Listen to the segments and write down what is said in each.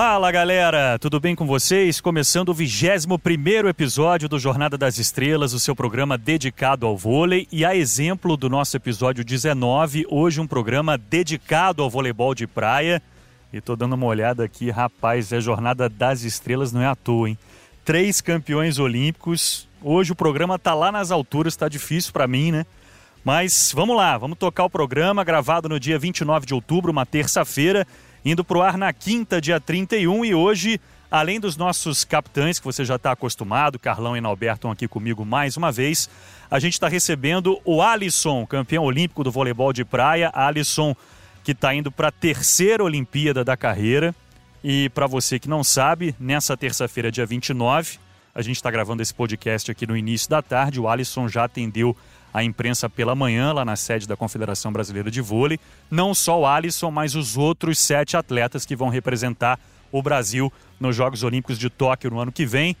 Fala galera, tudo bem com vocês? Começando o 21 episódio do Jornada das Estrelas, o seu programa dedicado ao vôlei. E a exemplo do nosso episódio 19, hoje um programa dedicado ao voleibol de praia. E tô dando uma olhada aqui, rapaz, é Jornada das Estrelas, não é à toa, hein? Três campeões olímpicos. Hoje o programa tá lá nas alturas, tá difícil para mim, né? Mas vamos lá, vamos tocar o programa, gravado no dia 29 de outubro, uma terça-feira indo para o ar na quinta, dia 31. E hoje, além dos nossos capitães, que você já está acostumado, Carlão e Nalberto aqui comigo mais uma vez, a gente está recebendo o Alisson, campeão olímpico do voleibol de praia. Alisson, que está indo para a terceira Olimpíada da carreira. E para você que não sabe, nessa terça-feira, dia 29, a gente está gravando esse podcast aqui no início da tarde. O Alisson já atendeu a imprensa pela manhã, lá na sede da Confederação Brasileira de Vôlei. Não só o Alisson, mas os outros sete atletas que vão representar o Brasil nos Jogos Olímpicos de Tóquio no ano que vem.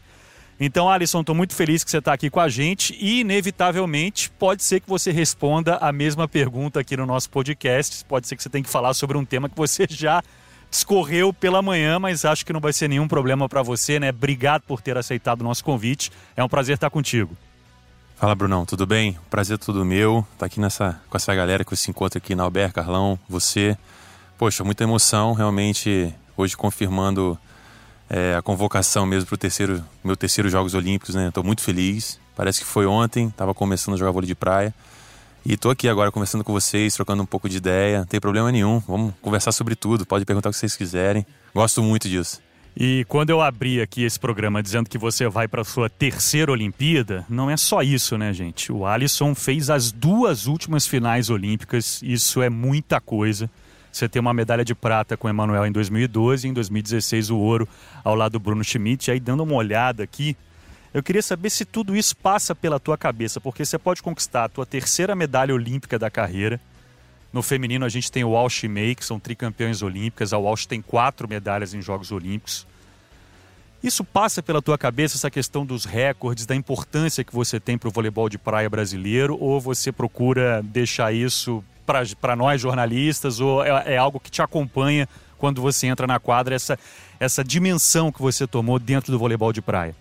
Então, Alisson, estou muito feliz que você está aqui com a gente e, inevitavelmente, pode ser que você responda a mesma pergunta aqui no nosso podcast. Pode ser que você tenha que falar sobre um tema que você já discorreu pela manhã, mas acho que não vai ser nenhum problema para você, né? Obrigado por ter aceitado o nosso convite. É um prazer estar contigo. Fala, Brunão, tudo bem? Prazer todo meu. Tá aqui nessa, com essa galera que se encontra aqui na Albert, Carlão, você. Poxa, muita emoção, realmente, hoje confirmando é, a convocação mesmo para o terceiro, meu terceiro Jogos Olímpicos, né? Estou muito feliz. Parece que foi ontem, estava começando a jogar vôlei de praia. E estou aqui agora conversando com vocês, trocando um pouco de ideia. Não tem problema nenhum, vamos conversar sobre tudo. Pode perguntar o que vocês quiserem. Gosto muito disso. E quando eu abri aqui esse programa dizendo que você vai para sua terceira Olimpíada, não é só isso, né, gente? O Alisson fez as duas últimas finais olímpicas, isso é muita coisa. Você tem uma medalha de prata com o Emanuel em 2012 e em 2016 o ouro ao lado do Bruno Schmidt. E aí, dando uma olhada aqui, eu queria saber se tudo isso passa pela tua cabeça, porque você pode conquistar a tua terceira medalha olímpica da carreira, no feminino, a gente tem o Walsh e May, que são tricampeões olímpicas. A Walsh tem quatro medalhas em Jogos Olímpicos. Isso passa pela tua cabeça, essa questão dos recordes, da importância que você tem para o voleibol de praia brasileiro? Ou você procura deixar isso para nós jornalistas? Ou é, é, algo que te acompanha quando você entra na quadra, essa, essa dimensão que você tomou dentro do voleibol de praia?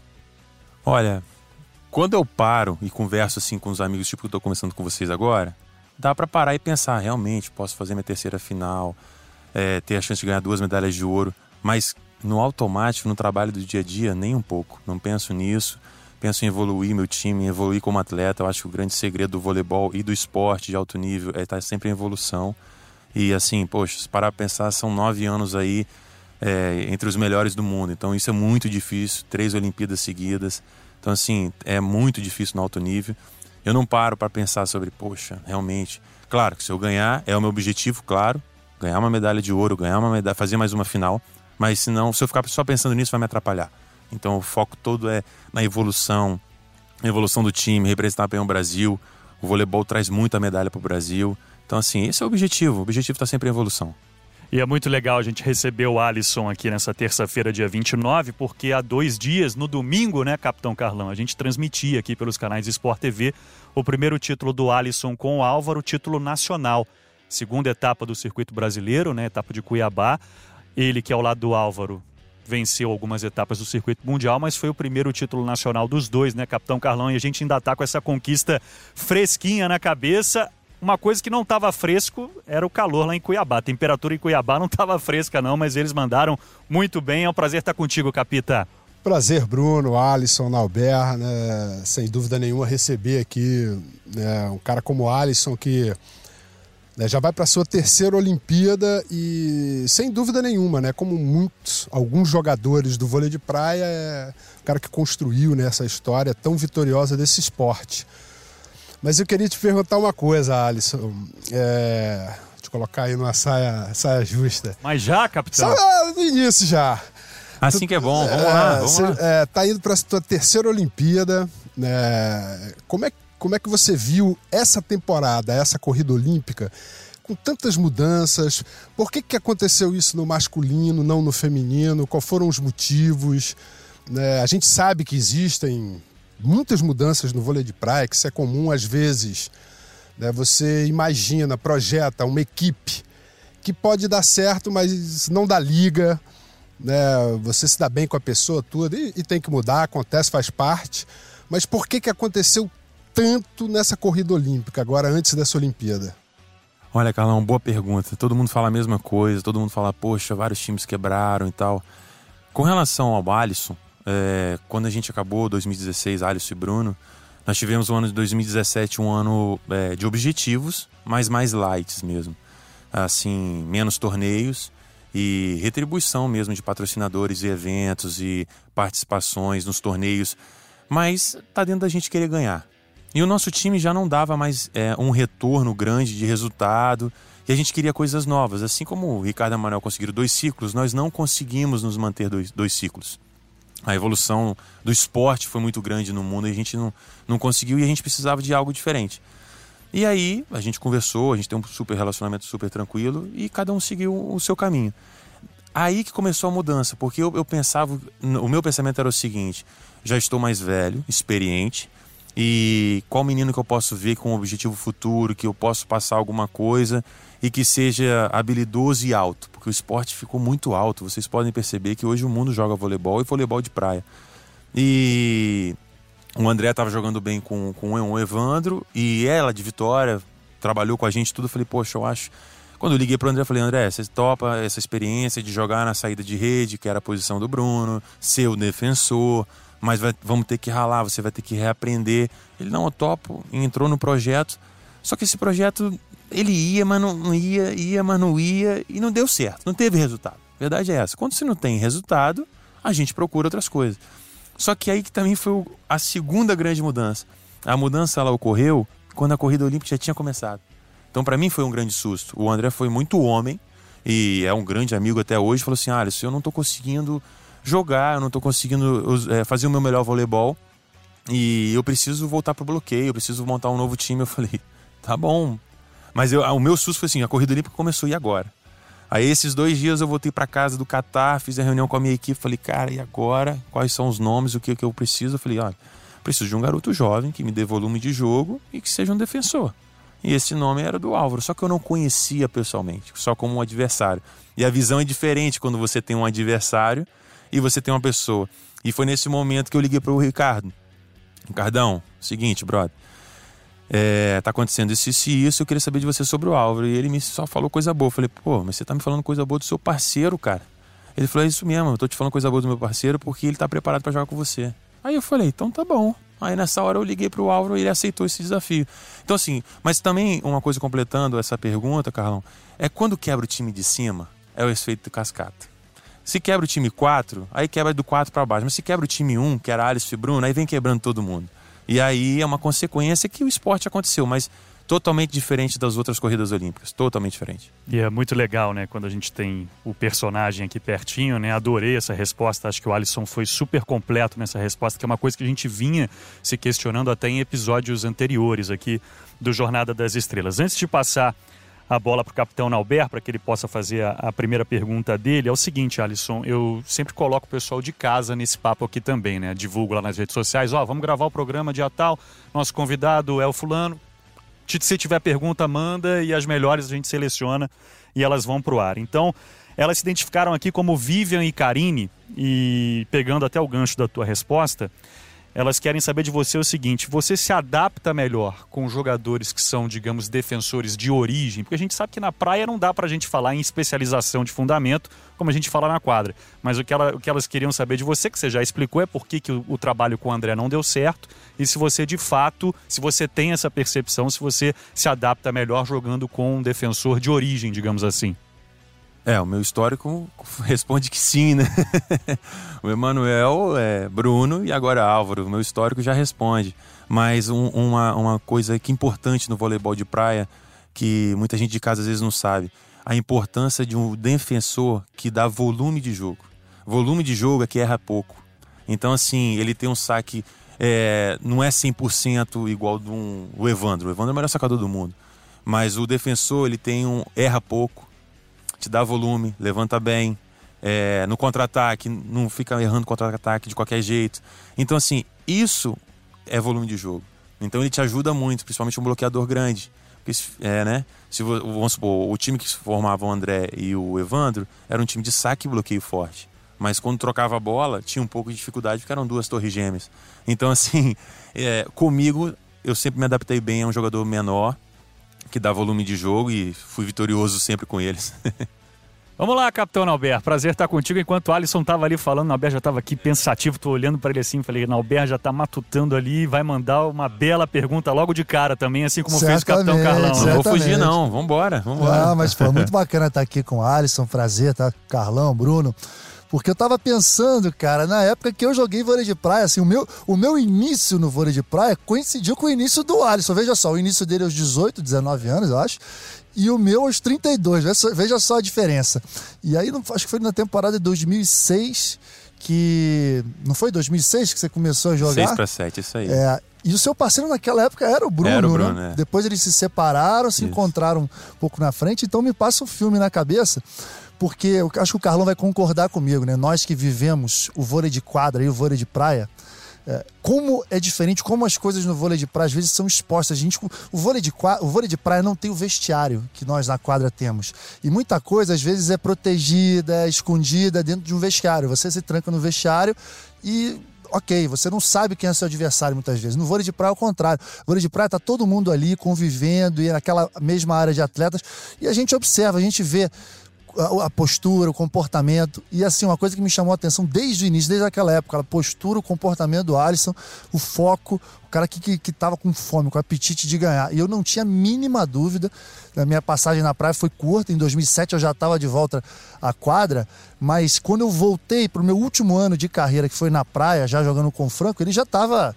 Olha, quando eu paro e converso assim com os amigos, tipo que eu estou conversando com vocês agora, dá para parar e pensar, realmente, posso fazer minha terceira final, é, ter a chance de ganhar duas medalhas de ouro, mas no automático, no trabalho do dia a dia, nem um pouco. Não penso nisso. Penso em evoluir meu time, em evoluir como atleta. Eu acho que o grande segredo do voleibol e do esporte de alto nível é estar sempre em evolução. E assim, poxa, se parar para pensar, são nove anos aí é, entre os melhores do mundo. Então isso é muito difícil. Três Olimpíadas seguidas. Então, assim, é muito difícil no alto nível. Eu não paro para pensar sobre, poxa, realmente. Claro que se eu ganhar, é o meu objetivo, claro. Ganhar uma medalha de ouro, ganhar uma medalha, fazer mais uma final. Mas se não, se eu ficar só pensando nisso, vai me atrapalhar. Então o foco todo é na evolução, na evolução do time, representar bem o Brasil. O voleibol traz muita medalha para o Brasil. Então, assim, esse é o objetivo. O objetivo está sempre em evolução. E é muito legal a gente receber o Alisson aqui nessa terça-feira, dia 29, porque há dois dias, no domingo, né, Capitão Carlão, a gente transmitia aqui pelos canais Sport TV o primeiro título do Alisson com o Álvaro, título nacional. Segunda etapa do circuito brasileiro, né, etapa de Cuiabá. Ele, que é ao lado do Álvaro, venceu algumas etapas do circuito mundial, mas foi o primeiro título nacional dos dois, né, Capitão Carlão? E a gente ainda está com essa conquista fresquinha na cabeça. Uma coisa que não estava fresco era o calor lá em Cuiabá. A temperatura em Cuiabá não estava fresca, não, mas eles mandaram muito bem. É um prazer estar contigo, Capita. Prazer, Bruno, Alisson, Nauber, né? Sem dúvida nenhuma, receber aqui né, um cara como Alisson que né, já vai para sua terceira Olimpíada e, sem dúvida nenhuma, né, como muitos, alguns jogadores do vôlei de praia, é o cara que construiu né, essa história tão vitoriosa desse esporte. Mas eu queria te perguntar uma coisa, Alisson. É... Te colocar aí numa saia, saia justa. Mas já, capitão? Só no início já. Assim tu, que é bom, vamos é, lá, vamos lá. É, tá indo para a tua terceira Olimpíada. Né? Como, é, como é que você viu essa temporada, essa corrida olímpica, com tantas mudanças? Por que, que aconteceu isso no masculino, não no feminino? Quais foram os motivos? Né? A gente sabe que existem muitas mudanças no vôlei de praia, que isso é comum às vezes. Né? Você imagina, projeta uma equipe que pode dar certo, mas não dá liga. né? Você se dá bem com a pessoa, tudo, e, e tem que mudar, acontece, faz parte. Mas por que, que aconteceu tanto nessa corrida olímpica, agora antes dessa Olimpíada? Olha, Carlão, boa pergunta. Todo mundo fala a mesma coisa, todo mundo fala, poxa, vários times quebraram e tal. Com relação ao Alisson, é, quando a gente acabou 2016, Alisson e Bruno, nós tivemos o ano de 2017 um ano é, de objetivos, mas mais lights mesmo. Assim, menos torneios e retribuição mesmo de patrocinadores e eventos e participações nos torneios. Mas tá dentro da gente querer ganhar. E o nosso time já não dava mais é, um retorno grande de resultado e a gente queria coisas novas. Assim como o Ricardo e a Manuel conseguiram dois ciclos, nós não conseguimos nos manter dois, dois ciclos. A evolução do esporte foi muito grande no mundo e a gente não, não conseguiu e a gente precisava de algo diferente. E aí a gente conversou, a gente tem um super relacionamento super tranquilo e cada um seguiu o seu caminho. Aí que começou a mudança, porque eu, eu pensava, o meu pensamento era o seguinte: já estou mais velho, experiente, e qual menino que eu posso ver com um objetivo futuro, que eu posso passar alguma coisa e que seja habilidoso e alto, porque o esporte ficou muito alto. Vocês podem perceber que hoje o mundo joga voleibol e voleibol de praia. E o André estava jogando bem com, com o Evandro e ela de Vitória trabalhou com a gente tudo. Eu falei, poxa, eu acho. Quando eu liguei para o André, eu falei, André, você topa essa experiência de jogar na saída de rede, que era a posição do Bruno, ser o defensor mas vai, vamos ter que ralar, você vai ter que reaprender. Ele, não, eu topo, entrou no projeto. Só que esse projeto, ele ia, mas não ia, ia, mas não ia, e não deu certo, não teve resultado. Verdade é essa. Quando você não tem resultado, a gente procura outras coisas. Só que aí que também foi a segunda grande mudança. A mudança ela ocorreu quando a corrida olímpica já tinha começado. Então para mim foi um grande susto. O André foi muito homem e é um grande amigo até hoje. Falou assim: "Ah, eu não estou conseguindo jogar, eu não estou conseguindo é, fazer o meu melhor voleibol e eu preciso voltar pro bloqueio, eu preciso montar um novo time. Eu falei, tá bom. Mas eu, o meu susto foi assim, a corrida olímpica começou e agora? Aí esses dois dias eu voltei para casa do Catar, fiz a reunião com a minha equipe, falei, cara, e agora? Quais são os nomes, o que, que eu preciso? Eu falei, olha, preciso de um garoto jovem que me dê volume de jogo e que seja um defensor. E esse nome era do Álvaro, só que eu não conhecia pessoalmente, só como um adversário. E a visão é diferente quando você tem um adversário e você tem uma pessoa. E foi nesse momento que eu liguei para o Ricardo. Ricardão, seguinte, brother. É, tá acontecendo isso, isso e isso, eu queria saber de você sobre o Álvaro. E ele me só falou coisa boa. Eu falei, pô, mas você tá me falando coisa boa do seu parceiro, cara. Ele falou, é isso mesmo, eu tô te falando coisa boa do meu parceiro porque ele tá preparado para jogar com você. Aí eu falei, então tá bom. Aí nessa hora eu liguei pro Álvaro e ele aceitou esse desafio. Então assim, mas também uma coisa completando essa pergunta, Carlão, é quando quebra o time de cima, é o efeito cascata. Se quebra o time 4, aí quebra do 4 para baixo. Mas se quebra o time 1, que era Alisson e Bruno, aí vem quebrando todo mundo. E aí é uma consequência que o esporte aconteceu, mas totalmente diferente das outras corridas olímpicas, totalmente diferente. E é muito legal, né, quando a gente tem o personagem aqui pertinho, né? Adorei essa resposta, acho que o Alisson foi super completo nessa resposta, que é uma coisa que a gente vinha se questionando até em episódios anteriores aqui do Jornada das Estrelas. Antes de passar a bola para o capitão Nauber, para que ele possa fazer a, a, primeira pergunta dele, é o seguinte, Alisson, eu sempre coloco o pessoal de casa nesse papo aqui também, né? Divulgo lá nas redes sociais, ó, vamos gravar o programa dia tal, nosso convidado é o fulano. Se tiver pergunta, manda e as melhores a gente seleciona e elas vão para o ar. Então, elas se identificaram aqui como Vivian e Karine, e pegando até o gancho da tua resposta, elas querem saber de você o seguinte: você se adapta melhor com jogadores que são, digamos, defensores de origem? Porque a gente sabe que na praia não dá para a gente falar em especialização de fundamento, como a gente fala na quadra. Mas o que, ela, o que elas queriam saber de você, que você já explicou, é por que, que o, o trabalho com o André não deu certo e se você de fato, se você tem essa percepção, se você se adapta melhor jogando com um defensor de origem, digamos assim. É, o meu histórico responde que sim, né? o Emanuel, é, Bruno e agora Álvaro. O meu histórico já responde. Mas um, uma, uma coisa que é importante no voleibol de praia, que muita gente de casa às vezes não sabe, a importância de um defensor que dá volume de jogo. Volume de jogo é que erra pouco. Então, assim, ele tem um saque, é, não é 100% igual do um, o Evandro. O Evandro é o melhor sacador do mundo. Mas o defensor, ele tem um erra pouco te dá volume, levanta bem. É, no contra-ataque, não fica errando contra-ataque de qualquer jeito. Então, assim, isso é volume de jogo. Então ele te ajuda muito, principalmente um bloqueador grande. Porque, é, né? Se vamos supor, o time que formava o André e o Evandro era um time de saque e bloqueio forte. mas quando trocava a bola, tinha um pouco de dificuldade porque eram duas torres gêmeas. Então, assim, é, comigo, eu sempre me adaptei bem a um jogador menor, que dá volume de jogo e fui vitorioso sempre com eles. Vamos lá, capitão Nalber. Prazer estar contigo. Enquanto o Alisson estava ali falando, o Nalber já estava aqui pensativo. Tô olhando para ele assim, falei, Nalber já está matutando ali, vai mandar uma bela pergunta logo de cara também, assim como certamente, fez o capitão Carlão. Não vou fugir não, vambora, vambora. Ah, mas foi muito bacana estar aqui com o Alisson, prazer, tá? Carlão, Bruno. Porque eu tava pensando, cara, na época que eu joguei vôlei de praia, assim, o meu, o meu início no vôlei de praia coincidiu com o início do Alisson. Veja só, o início dele aos 18, 19 anos, eu acho e o meu aos 32. Veja só a diferença. E aí, acho que foi na temporada de 2006 que. Não foi 2006 que você começou a jogar? 6 para 7, isso aí. É, e o seu parceiro naquela época era o Bruno, era o Bruno né? É. Depois eles se separaram, se isso. encontraram um pouco na frente, então me passa um filme na cabeça, porque eu acho que o Carlão vai concordar comigo, né? Nós que vivemos o vôlei de quadra e o vôlei de praia, é, como é diferente, como as coisas no vôlei de praia às vezes são expostas. A gente, o, vôlei de, o vôlei de praia não tem o vestiário que nós na quadra temos. E muita coisa às vezes é protegida, é escondida dentro de um vestiário. Você se tranca no vestiário e ok, você não sabe quem é seu adversário muitas vezes. No vôlei de praia, é o contrário. No vôlei de praia tá todo mundo ali convivendo e naquela mesma área de atletas. E a gente observa, a gente vê a, postura, o comportamento. E assim, uma coisa que me chamou a atenção desde o início, desde aquela época, a postura, o comportamento do Alisson, o foco, o cara que, que, que tava com fome, com apetite de ganhar. E eu não tinha a mínima dúvida. A minha passagem na praia foi curta, em 2007 eu já estava de volta à quadra, mas quando eu voltei para o meu último ano de carreira, que foi na praia, já jogando com o Franco, ele já estava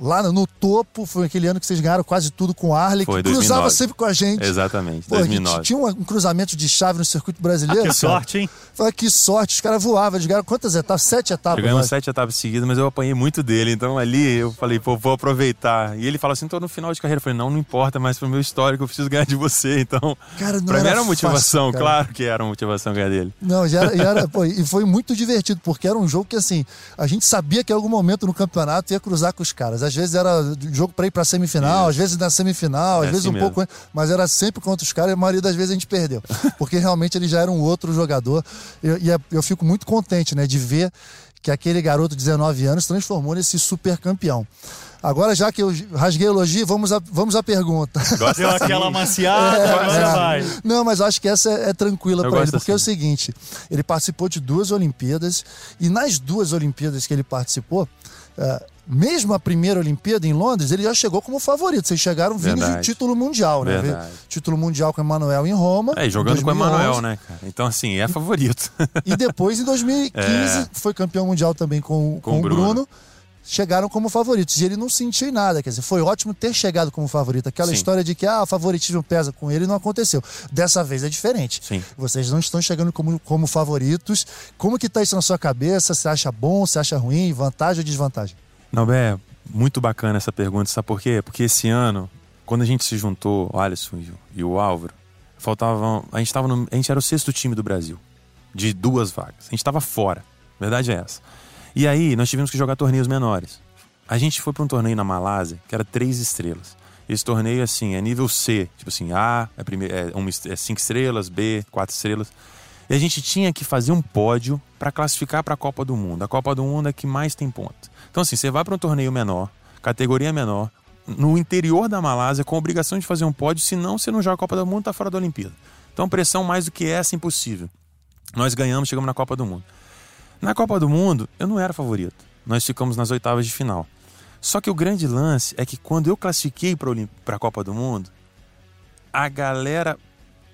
lá no topo, foi aquele ano que vocês ganharam quase tudo com o Arley, foi, que 2009. cruzava sempre com a gente. Exatamente, Pô, 2009. Tinha um, cruzamento de chave no circuito brasileiro. Ah, que sorte, hein? Foi que sorte, os caras voavam, eles ganharam quantas etapas? Sete etapas. Ganhamos sete etapas seguidas, mas eu apanhei muito dele, então ali eu falei, pô, vou aproveitar. E ele falou assim, tô no final de carreira. Eu falei, não, não importa, mas pro meu histórico eu preciso ganhar de você, então... Cara, não pra era mim era motivação, fácil, claro que era motivação ganhar dele. Não, já era, já era pô, e foi muito divertido, porque era um jogo que, assim, a gente sabia que em algum momento no campeonato ia cruzar com os caras. Às vezes era jogo para ir para semifinal, Isso. às vezes na semifinal, às é vezes assim um mesmo. pouco, mas era sempre contra os caras e a maioria das vezes a gente perdeu, porque realmente ele já era um outro jogador. E, e é, eu fico muito contente, né, de ver que aquele garoto de 19 anos transformou nesse super campeão. Agora, já que eu rasguei elogio, vamos à, vamos à pergunta. Deu aquela maciada, é, agora é. vai. Não, mas acho que essa é, é tranquila para ele, porque assim. é o seguinte: ele participou de duas Olimpíadas, e nas duas Olimpíadas que ele participou, uh, mesmo a primeira Olimpíada em Londres, ele já chegou como favorito. Vocês chegaram vindo Verdade. de título mundial, né? Verdade. Título mundial com o Emanuel em Roma. É, jogando com o Emanuel, né, cara? Então, assim, é favorito. e depois, em 2015, é. foi campeão mundial também com, com, com o Bruno. Bruno. Chegaram como favoritos. E ele não sentiu nada. Quer dizer, foi ótimo ter chegado como favorito. Aquela Sim. história de que ah, o favoritismo pesa com ele não aconteceu. Dessa vez é diferente. Sim. Vocês não estão chegando como, como favoritos. Como que tá isso na sua cabeça? Você acha bom? Você acha ruim? Vantagem ou desvantagem? Não, é muito bacana essa pergunta, sabe por quê? Porque esse ano, quando a gente se juntou, o Alisson e o Álvaro, faltavam. A gente, tava no, a gente era o sexto time do Brasil, de duas vagas. A gente estava fora, a verdade é essa. E aí, nós tivemos que jogar torneios menores. A gente foi para um torneio na Malásia, que era três estrelas. Esse torneio, assim, é nível C. Tipo assim, A é, primeiro, é, uma, é cinco estrelas, B, quatro estrelas. E a gente tinha que fazer um pódio para classificar para a Copa do Mundo. A Copa do Mundo é que mais tem ponto. Então, assim, você vai para um torneio menor, categoria menor, no interior da Malásia, com obrigação de fazer um pódio, senão você não joga a Copa do Mundo, tá fora da Olimpíada. Então, pressão mais do que essa, impossível. Nós ganhamos, chegamos na Copa do Mundo. Na Copa do Mundo, eu não era favorito. Nós ficamos nas oitavas de final. Só que o grande lance é que quando eu classifiquei para a Copa do Mundo, a galera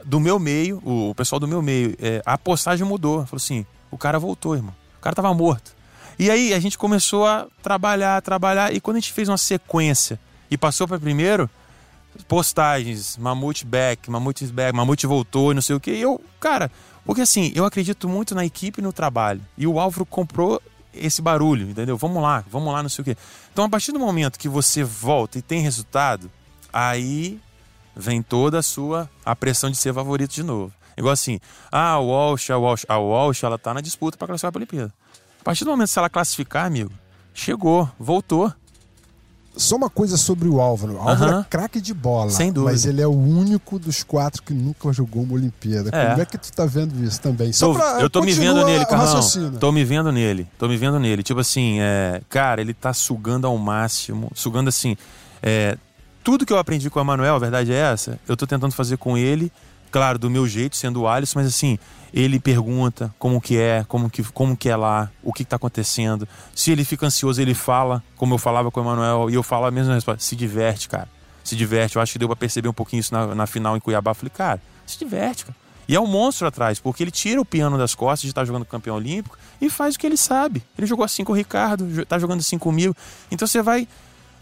do meu meio, o pessoal do meu meio, é, a postagem mudou. Falou assim: o cara voltou, irmão. O cara tava morto. E aí a gente começou a trabalhar, trabalhar. E quando a gente fez uma sequência e passou para primeiro, postagens, Mamute back, Mamute back, Mamute voltou não sei o que. eu, cara, porque assim, eu acredito muito na equipe e no trabalho. E o Álvaro comprou esse barulho, entendeu? Vamos lá, vamos lá, não sei o quê. Então, a partir do momento que você volta e tem resultado, aí vem toda a sua a pressão de ser favorito de novo. Igual assim, ah, o Walsh, a Walsh, a Walsh, ela tá na disputa para classificar a Olimpíada. A partir do momento que ela classificar, amigo, chegou, voltou. só uma coisa sobre o Álvaro. O Álvaro Aham. é craque de bola. Sem dúvida. Mas ele é o único dos quatro que nunca jogou uma Olimpíada. É. Como é que tu tá vendo isso também? Só Tô- pra- eu tô me vendo nele, Carlão. Tô me vendo nele. Tô me vendo nele. Tipo assim, é, cara, ele tá sugando ao máximo. Sugando assim. é, tudo que eu aprendi com o Emanuel, a verdade é essa, eu tô tentando fazer com ele, claro, do meu jeito, sendo o Alisson, mas assim, ele pergunta como que é, como que, como que é lá, o que, que tá acontecendo. Se ele fica ansioso, ele fala, como eu falava com o Emanuel, e eu falo a mesma resposta. Se diverte, cara. Se diverte. Eu acho que deu pra perceber um pouquinho isso na, na final em Cuiabá. Eu falei, cara, se diverte, cara. E é um monstro atrás, porque ele tira o piano das costas de estar jogando campeão olímpico e faz o que ele sabe. Ele jogou assim com o Ricardo, jo- tá jogando assim comigo. Então você vai.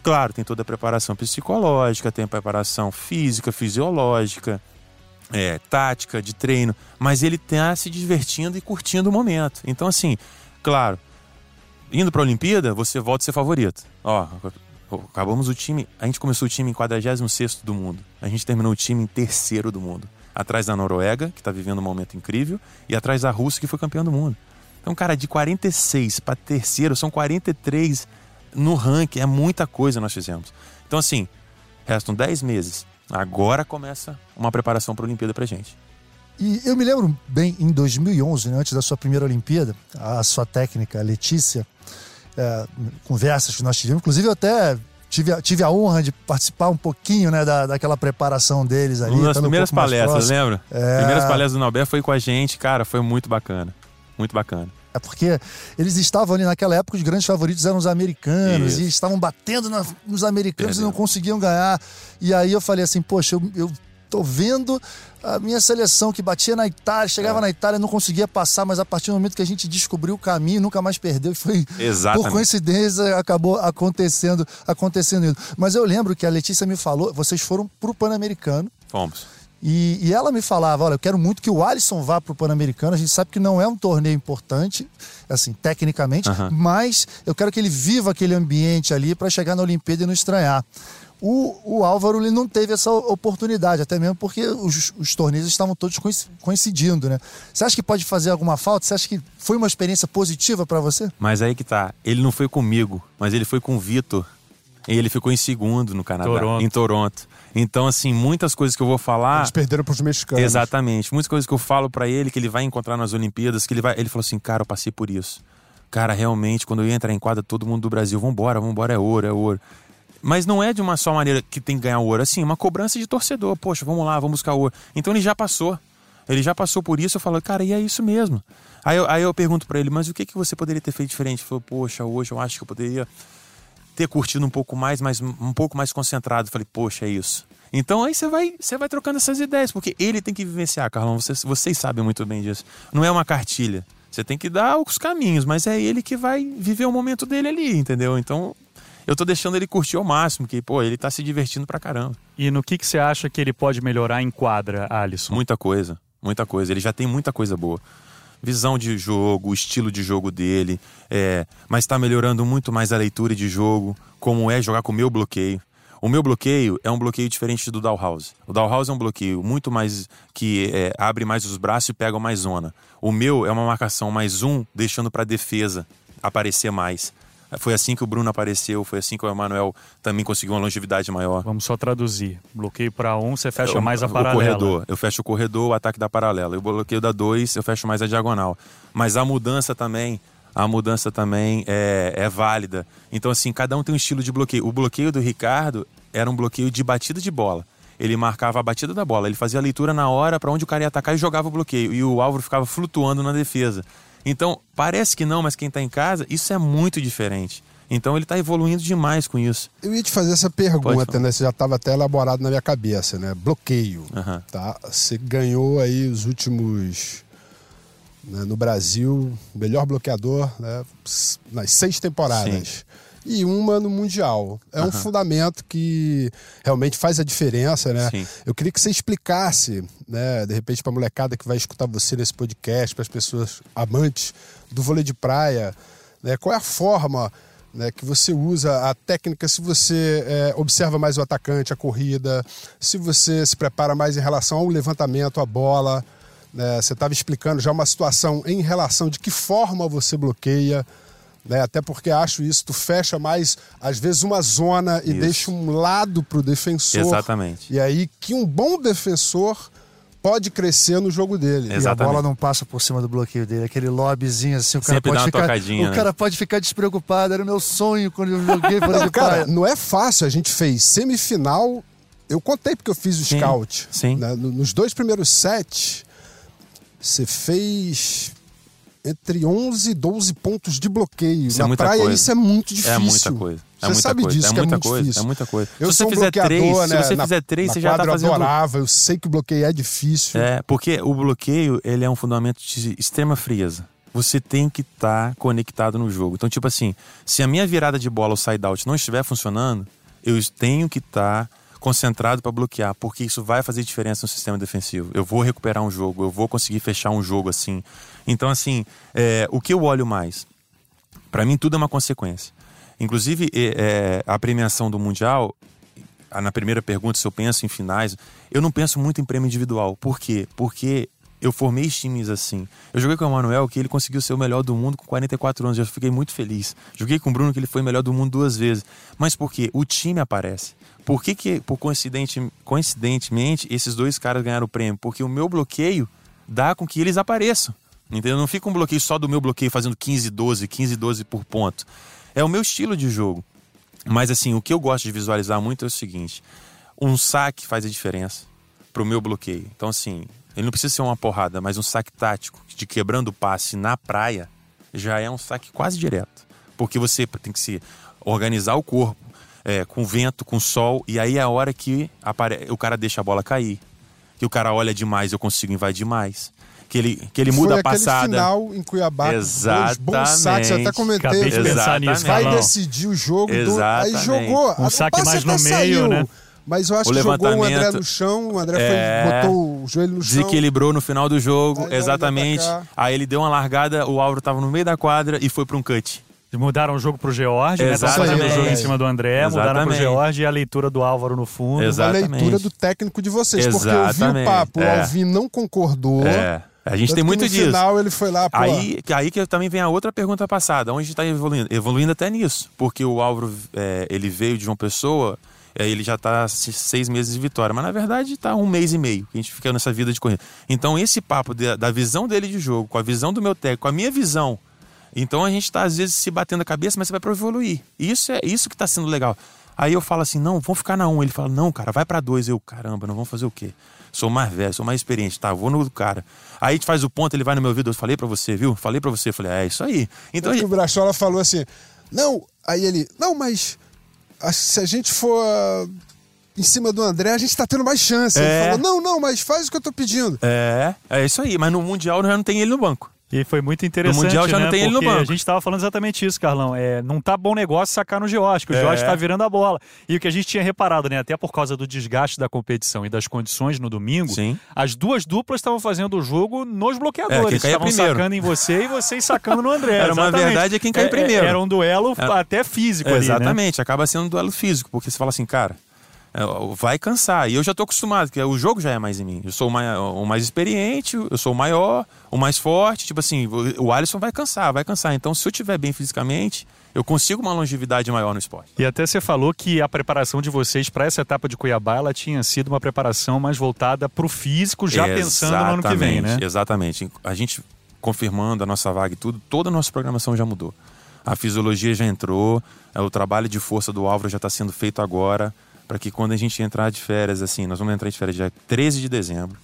Claro, tem toda a preparação psicológica, tem a preparação física, fisiológica, é, tática, de treino, mas ele tá se divertindo e curtindo o momento. Então, assim, claro, indo pra Olimpíada, você volta a ser favorito. Ó, acabamos o time. A gente começou o time em 46 do mundo. A gente terminou o time em terceiro do mundo. Atrás da Noruega, que tá vivendo um momento incrível, e atrás da Rússia, que foi campeão do mundo. Então, cara, de 46 para terceiro, são 43 no ranking. É muita coisa nós fizemos. Então, assim, restam 10 meses. Agora começa uma preparação para a Olimpíada pra gente. E eu me lembro bem, em 2011, né, antes da sua primeira Olimpíada, a sua técnica, a Letícia, é, conversas que nós tivemos, inclusive eu até tive, a- tive a honra de participar um pouquinho né, da, daquela preparação deles ali. Uma das um primeiras mais palestras, lembra? É. Primeiras palestras do Nobel foi com a gente, cara, foi muito bacana. Muito bacana. É porque eles estavam ali naquela época, os grandes favoritos eram os americanos Isso. e estavam batendo na- nos americanos e não conseguiam ganhar. E aí eu falei assim, poxa, eu, eu tô vendo a minha seleção que batia na Itália, chegava É. na Itália, não conseguia passar, mas a partir do momento que a gente descobriu o caminho, nunca mais perdeu. E foi, Exatamente. por coincidência, acabou acontecendo, acontecendo isso. Mas eu lembro que a Letícia me falou, vocês foram pro Pan-Americano. Fomos. E, e ela me falava, olha, eu quero muito que o Alisson vá pro Pan-Americano. A gente sabe que não é um torneio importante, assim, tecnicamente, Aham. mas eu quero que ele viva aquele ambiente ali para chegar na Olimpíada e não estranhar. O, o Álvaro ele não teve essa oportunidade, até mesmo porque os, os torneios estavam todos coinc- coincidindo, né? Você acha que pode fazer alguma falta? Você acha que foi uma experiência positiva para você? Mas aí que tá. Ele não foi comigo, mas ele foi com o Vitor. E ele ficou em segundo no Canadá, Toronto. em Toronto. Então, assim, muitas coisas que eu vou falar. Eles perderam pros mexicanos. Exatamente. Muitas coisas que eu falo pra ele, que ele vai encontrar nas Olimpíadas, que ele vai. Ele falou assim, cara, eu passei por isso. Cara, realmente, quando eu ia entrar em quadra, todo mundo do Brasil, vambora, vambora, é ouro, é ouro. Mas não é de uma só maneira que tem que ganhar ouro, assim, uma cobrança de torcedor. Poxa, vamos lá, vamos buscar ouro. Então ele já passou. Ele já passou por isso, eu falo, cara, e é isso mesmo. Aí eu, aí eu pergunto pra ele, mas o que, que você poderia ter feito diferente? Ele falou, poxa, hoje eu acho que eu poderia ter curtido um pouco mais, mas um pouco mais concentrado. Falei, poxa, é isso. Então aí você vai, você vai trocando essas ideias, porque ele tem que vivenciar, Carlão. Vocês, vocês sabem muito bem disso. Não é uma cartilha. Você tem que dar os caminhos, mas é ele que vai viver o momento dele ali, entendeu? Então eu tô deixando ele curtir ao máximo, que, pô, ele tá se divertindo pra caramba. E no que, que você acha que ele pode melhorar em quadra, Alisson? Muita coisa, muita coisa. Ele já tem muita coisa boa. Visão de jogo, estilo de jogo dele, é, mas está melhorando muito mais a leitura de jogo, como é jogar com o meu bloqueio. O meu bloqueio é um bloqueio diferente do Dalhouse. O Dalhouse é um bloqueio muito mais que é, abre mais os braços e pega mais zona. O meu é uma marcação mais um, deixando para defesa aparecer mais. Foi assim que o Bruno apareceu, foi assim que o Emanuel também conseguiu uma longevidade maior. Vamos só traduzir. Bloqueio para um, você fecha Eu- mais a o paralela. corredor. Eu fecho o corredor, o ataque da paralela. Eu bloqueio da 2, eu fecho mais a diagonal. Mas a mudança também, a mudança também é, é válida. Então, assim, cada um tem um estilo de bloqueio. O bloqueio do Ricardo era um bloqueio de batida de bola. Ele marcava a batida da bola, ele fazia a leitura na hora para onde o cara ia atacar e jogava o bloqueio. E o Álvaro ficava flutuando na defesa. Então, parece que não, mas quem está em casa, isso é muito diferente. Então ele está evoluindo demais com isso. Eu ia te fazer essa pergunta, né? Você já estava até elaborado na minha cabeça, né? Bloqueio. Tá? Você ganhou aí os últimos. né, no Brasil, melhor bloqueador né, nas seis temporadas. E uma no Mundial. É um fundamento que realmente faz a diferença, né? Sim. Eu queria que você explicasse, né, de repente, para a molecada que vai escutar você nesse podcast, para as pessoas amantes do vôlei de praia, né, qual é a forma né, que você usa a técnica, se você é, observa mais o atacante, a corrida, se você se prepara mais em relação ao levantamento, à bola. Né, você estava explicando já uma situação em relação de que forma você bloqueia. Né? Até porque acho isso, tu fecha mais, às vezes, uma zona e Isso. deixa um lado pro defensor. Exatamente. E aí que um bom defensor pode crescer no jogo dele. E a Exatamente. bola não passa por cima do bloqueio dele, aquele lobbyzinho assim, o cara Sempre pode ficar, tocadinha, o né? cara pode ficar despreocupado, era o meu sonho quando eu joguei fora Não, cara, não é fácil. A gente fez semifinal. Eu contei porque eu fiz o Sim, scout. sim. né? No- Nos dois primeiros sets, você fez entre 11 e 12 pontos de bloqueio. Isso é Na muita praia coisa. isso é muito difícil. É muita coisa. É Você muita sabe coisa. disso, é que é muita muito coisa. difícil. É muita coisa. Eu se sou você um fizer três, né? se você na, fizer três, na você já tá fazendo. adorava, eu sei que o bloqueio é difícil. É, porque o bloqueio, ele é um fundamento de extrema frieza. Você tem que estar conectado no jogo. Então, tipo assim, se a minha virada de bola, o side-out, não estiver funcionando, eu tenho que estar concentrado para bloquear, porque isso vai fazer diferença no sistema defensivo. Eu vou recuperar um jogo, eu vou conseguir fechar um jogo assim. Então, assim, é, o que eu olho mais? Para mim, tudo é uma consequência. Inclusive, é, a premiação do Mundial, na primeira pergunta, se eu penso em finais, eu não penso muito em prêmio individual. Por quê? Porque eu formei times assim. Eu joguei com o Emanuel, que ele conseguiu ser o melhor do mundo com 44 anos. Eu fiquei muito feliz. Joguei com o Bruno, que ele foi o melhor do mundo duas vezes. Mas por quê? O time aparece. Por que, que por coincidente, coincidentemente, esses dois caras ganharam o prêmio? Porque o meu bloqueio dá com que eles apareçam. Entendeu? Não fica um bloqueio só do meu bloqueio fazendo 15, 12, 15, 12 por ponto. É o meu estilo de jogo. Mas assim, o que eu gosto de visualizar muito é o seguinte: um saque faz a diferença pro meu bloqueio. Então, assim, ele não precisa ser uma porrada, mas um saque tático de quebrando o passe na praia já é um saque quase direto. Porque você tem que se organizar o corpo é, com vento, com sol, e aí é a hora que apare... o cara deixa a bola cair. Que o cara olha demais, eu consigo invadir mais. Que ele, que ele muda Foi a passada. final em Cuiabá. Exatamente. Bons saques, eu até comentei. Acabei de pensar nisso, vai decidir o jogo. Do... Aí jogou. Um o saque mais no meio, saiu, né? Mas eu acho O que jogou o André no chão, o André É. foi, botou o joelho no chão. Desequilibrou no final do jogo, Aí exatamente. Aí ele deu uma largada, o Álvaro tava no meio da quadra e foi para um cut. Mudaram o jogo pro George, né? Tava Exatamente. fazendo o jogo em cima do André, mudaram pro Exatamente. George e a leitura do Álvaro no fundo. Exato. a Exatamente. leitura do técnico de vocês. Porque eu vi o Exatamente, papo, o é. Alvin não concordou. É. A gente Tanto tem muito no disso. final ele foi lá, pô, Aí, que- aí que também vem a outra pergunta passada, onde está evoluindo? Evoluindo até nisso, porque o Álvaro, é, ele veio de João Pessoa, é, ele já está seis meses de vitória, mas na verdade está um mês e meio que a gente fica nessa vida de corrida. Então esse papo de- da visão dele de jogo, com a visão do meu técnico, com a minha visão, então a gente está às vezes se batendo a cabeça, mas você vai para evoluir. Isso é isso que está sendo legal. Aí eu falo assim, não, vamos ficar na um. Ele fala, não, cara, vai para dois. Eu, caramba, não vamos fazer o quê? Sou mais velho, sou mais experiente, tá? Vou no cara. Aí a gente faz o ponto, ele vai no meu ouvido, eu falei pra você, viu? Falei pra você, eu falei, é isso aí. Então, que o Brachola falou assim: não, aí ele, não, mas se a gente for ah, em cima do André, a gente tá tendo mais chance. É. Ele falou: não, não, mas faz o que eu tô pedindo. é, é isso aí. Mas no Mundial já não tem ele no banco. E foi muito interessante, Mundial já né? não tem ele no Porque banco. a gente estava falando exatamente isso, Carlão. É, não tá bom negócio sacar no George, que o É. George está virando a bola. E o que a gente tinha reparado, né? Até por causa do desgaste da competição e das condições no domingo, Sim. as duas duplas estavam fazendo o jogo nos É, bloqueadores. caía estavam sacando em você e vocês sacando no André. Era uma verdade é quem caía primeiro. Era um duelo Era- até físico ali, né? Exatamente, acaba sendo um duelo físico, porque você fala assim, cara, é, vai cansar. E eu já tô acostumado, porque o jogo já é mais em mim. Eu sou o mais, o mais experiente, eu sou o maior, o mais forte. Tipo assim, o Alisson vai cansar, vai cansar. Então, se eu tiver bem fisicamente, eu consigo uma longevidade maior no esporte. E até você falou que a preparação de vocês para essa etapa de Cuiabá ela tinha sido uma preparação mais voltada para o físico, já pensando no ano que vem, né? Exatamente. A gente confirmando a nossa vaga e tudo, toda a nossa programação já mudou. A fisiologia já entrou, é, o trabalho de força do Álvaro já está sendo feito agora, para que quando a gente entrar de férias, assim, nós vamos entrar de férias dia 13 de dezembro.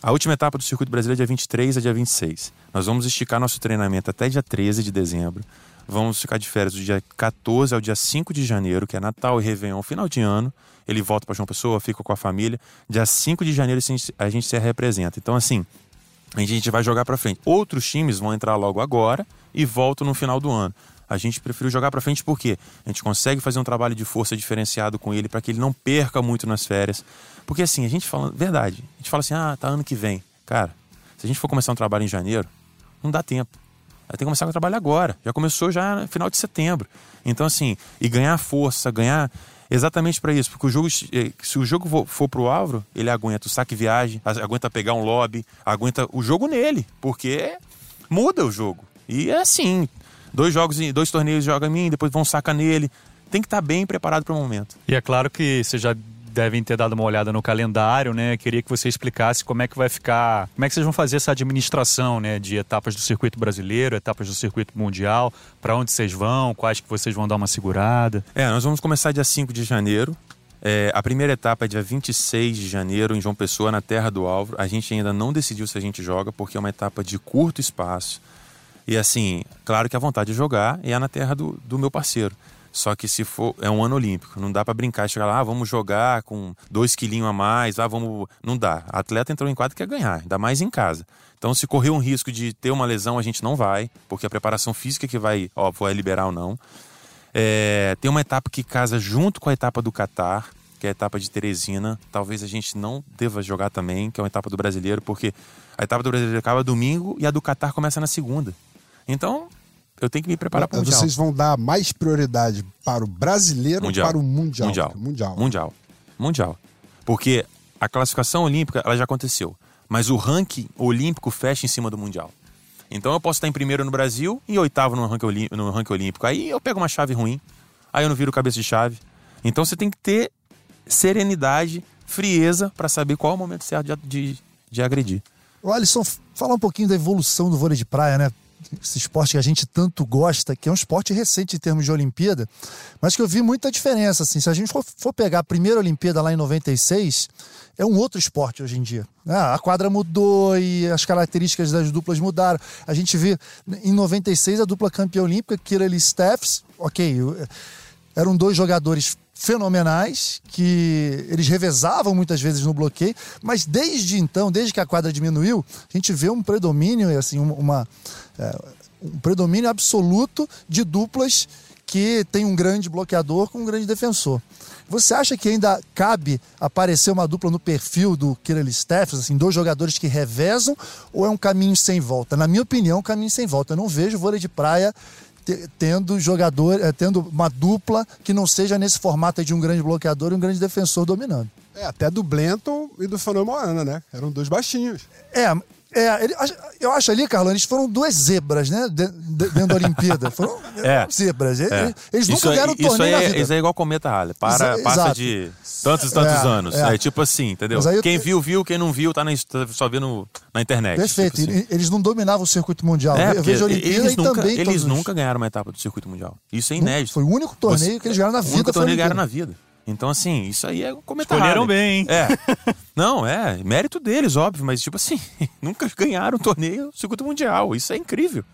A última etapa do circuito brasileiro é dia 23 a dia 26. Nós vamos esticar nosso treinamento até dia 13 de dezembro. Vamos ficar de férias do dia 14 ao dia 5 de janeiro, que é Natal e Réveillon, final de ano. Ele volta para João Pessoa, fica com a família. Dia 5 de janeiro a gente- se representa. Então, assim, a gente vai jogar para frente. Outros times vão entrar logo agora e voltam no final do ano. A gente preferiu jogar para frente porque a gente consegue fazer um trabalho de força diferenciado com ele para que ele não perca muito nas férias. Porque assim, a gente fala, verdade, a gente fala assim: "Ah, tá ano que vem". Cara, se a gente for começar um trabalho em janeiro, não dá tempo. Ter que começar o trabalho agora. Já começou já no final de setembro. Então assim, e ganhar força, ganhar exatamente para isso, porque o jogo eh, se o jogo for, for pro Álvaro, ele aguenta o saque viagem, aguenta pegar um lobby, aguenta o jogo nele, porque muda o jogo. E é assim, Dois jogos, dois torneios joga em mim, depois vão saca nele. Tem que estar tá bem preparado para o momento. E é claro que você já devem ter dado uma olhada no calendário, né? Queria que você explicasse como é que vai ficar, como é que vocês vão fazer essa administração, né, de etapas do circuito brasileiro, etapas do circuito mundial, para onde vocês vão, quais que vocês vão dar uma segurada. É, nós vamos começar dia 5 de janeiro. É, a primeira etapa é dia 26 de janeiro em João Pessoa, na Terra do Álvaro. A gente ainda não decidiu se a gente joga, porque é uma etapa de curto espaço. E assim, claro que a vontade de jogar é na terra do, do meu parceiro. Só que se for. É um ano olímpico. Não dá para brincar e chegar lá, ah, vamos jogar com dois quilinhos a mais, ah, vamos. Não dá. A atleta entrou em quadro quer ganhar, ainda mais em casa. Então, se correr um risco de ter uma lesão, a gente não vai, porque a preparação física que vai, ó, vai liberar ou não. É, tem uma etapa que casa junto com a etapa do Catar, que é a etapa de Teresina. Talvez a gente não deva jogar também, que é uma etapa do brasileiro, porque a etapa do brasileiro acaba domingo e a do Catar começa na segunda. Então, eu tenho que me preparar para o Mundial. Vocês vão dar mais prioridade para o brasileiro mundial. ou para o Mundial? Mundial. Mundial. Mundial. Mundial. Porque a classificação olímpica ela já aconteceu. Mas o ranking olímpico fecha em cima do Mundial. Então eu posso estar em primeiro no Brasil e oitavo no ranking, olímpico, no ranking olímpico. Aí eu pego uma chave ruim, aí eu não viro cabeça de chave. Então você tem que ter serenidade, frieza para saber qual é o momento certo de, de, de agredir. O Alisson, fala um pouquinho da evolução do vôlei de praia, né? Esse esporte que a gente tanto gosta, que é um esporte recente em termos de Olimpíada, mas que eu vi muita diferença. Assim, se a gente for, pegar a primeira Olimpíada lá em 96, é um outro esporte hoje em dia. Ah, a quadra mudou e as características das duplas mudaram. A gente vê em 96 a dupla campeã olímpica, Kirali Steffs, ok, eram dois jogadores fenomenais que eles revezavam muitas vezes no bloqueio, mas desde então, desde que a quadra diminuiu, a gente vê um predomínio, assim, uma, é, um predomínio absoluto de duplas que tem um grande bloqueador com um grande defensor. Você acha que ainda cabe aparecer uma dupla no perfil do Kirill Steffens, assim, dois jogadores que revezam, ou é um caminho sem volta? Na minha opinião, é um caminho sem volta. Eu não vejo vôlei de praia tendo jogador, é, tendo uma dupla que não seja nesse formato de um grande bloqueador e um grande defensor dominando. É, até do Blenton e do Fernando Moana, né? Eram dois baixinhos. É, é, ele, eu acho ali, Carlão, eles foram duas zebras, né? dentro da Olimpíada. Foram é, zebras. É. Eles nunca isso, ganharam o torneio isso é, Isso é igual cometa Halley. Para, passa exato. de tantos e tantos é, anos. É. é. tipo assim, entendeu? Quem viu, viu. Quem não viu, tá na, só vendo na internet. Perfeito. Tipo assim. Eles não dominavam o circuito mundial. É, eu vejo a Olimpíada eles e nunca, também... Eles nunca ganharam uma etapa do circuito mundial. Isso é inédito. Foi o único torneio Você, que eles ganharam na vida. O único torneio que ganharam na vida. Então, assim, isso aí é comentário. Escolheram bem, hein? É. Não, é. Mérito deles, óbvio, mas, tipo assim, nunca ganharam o torneio circuito mundial. Isso é incrível.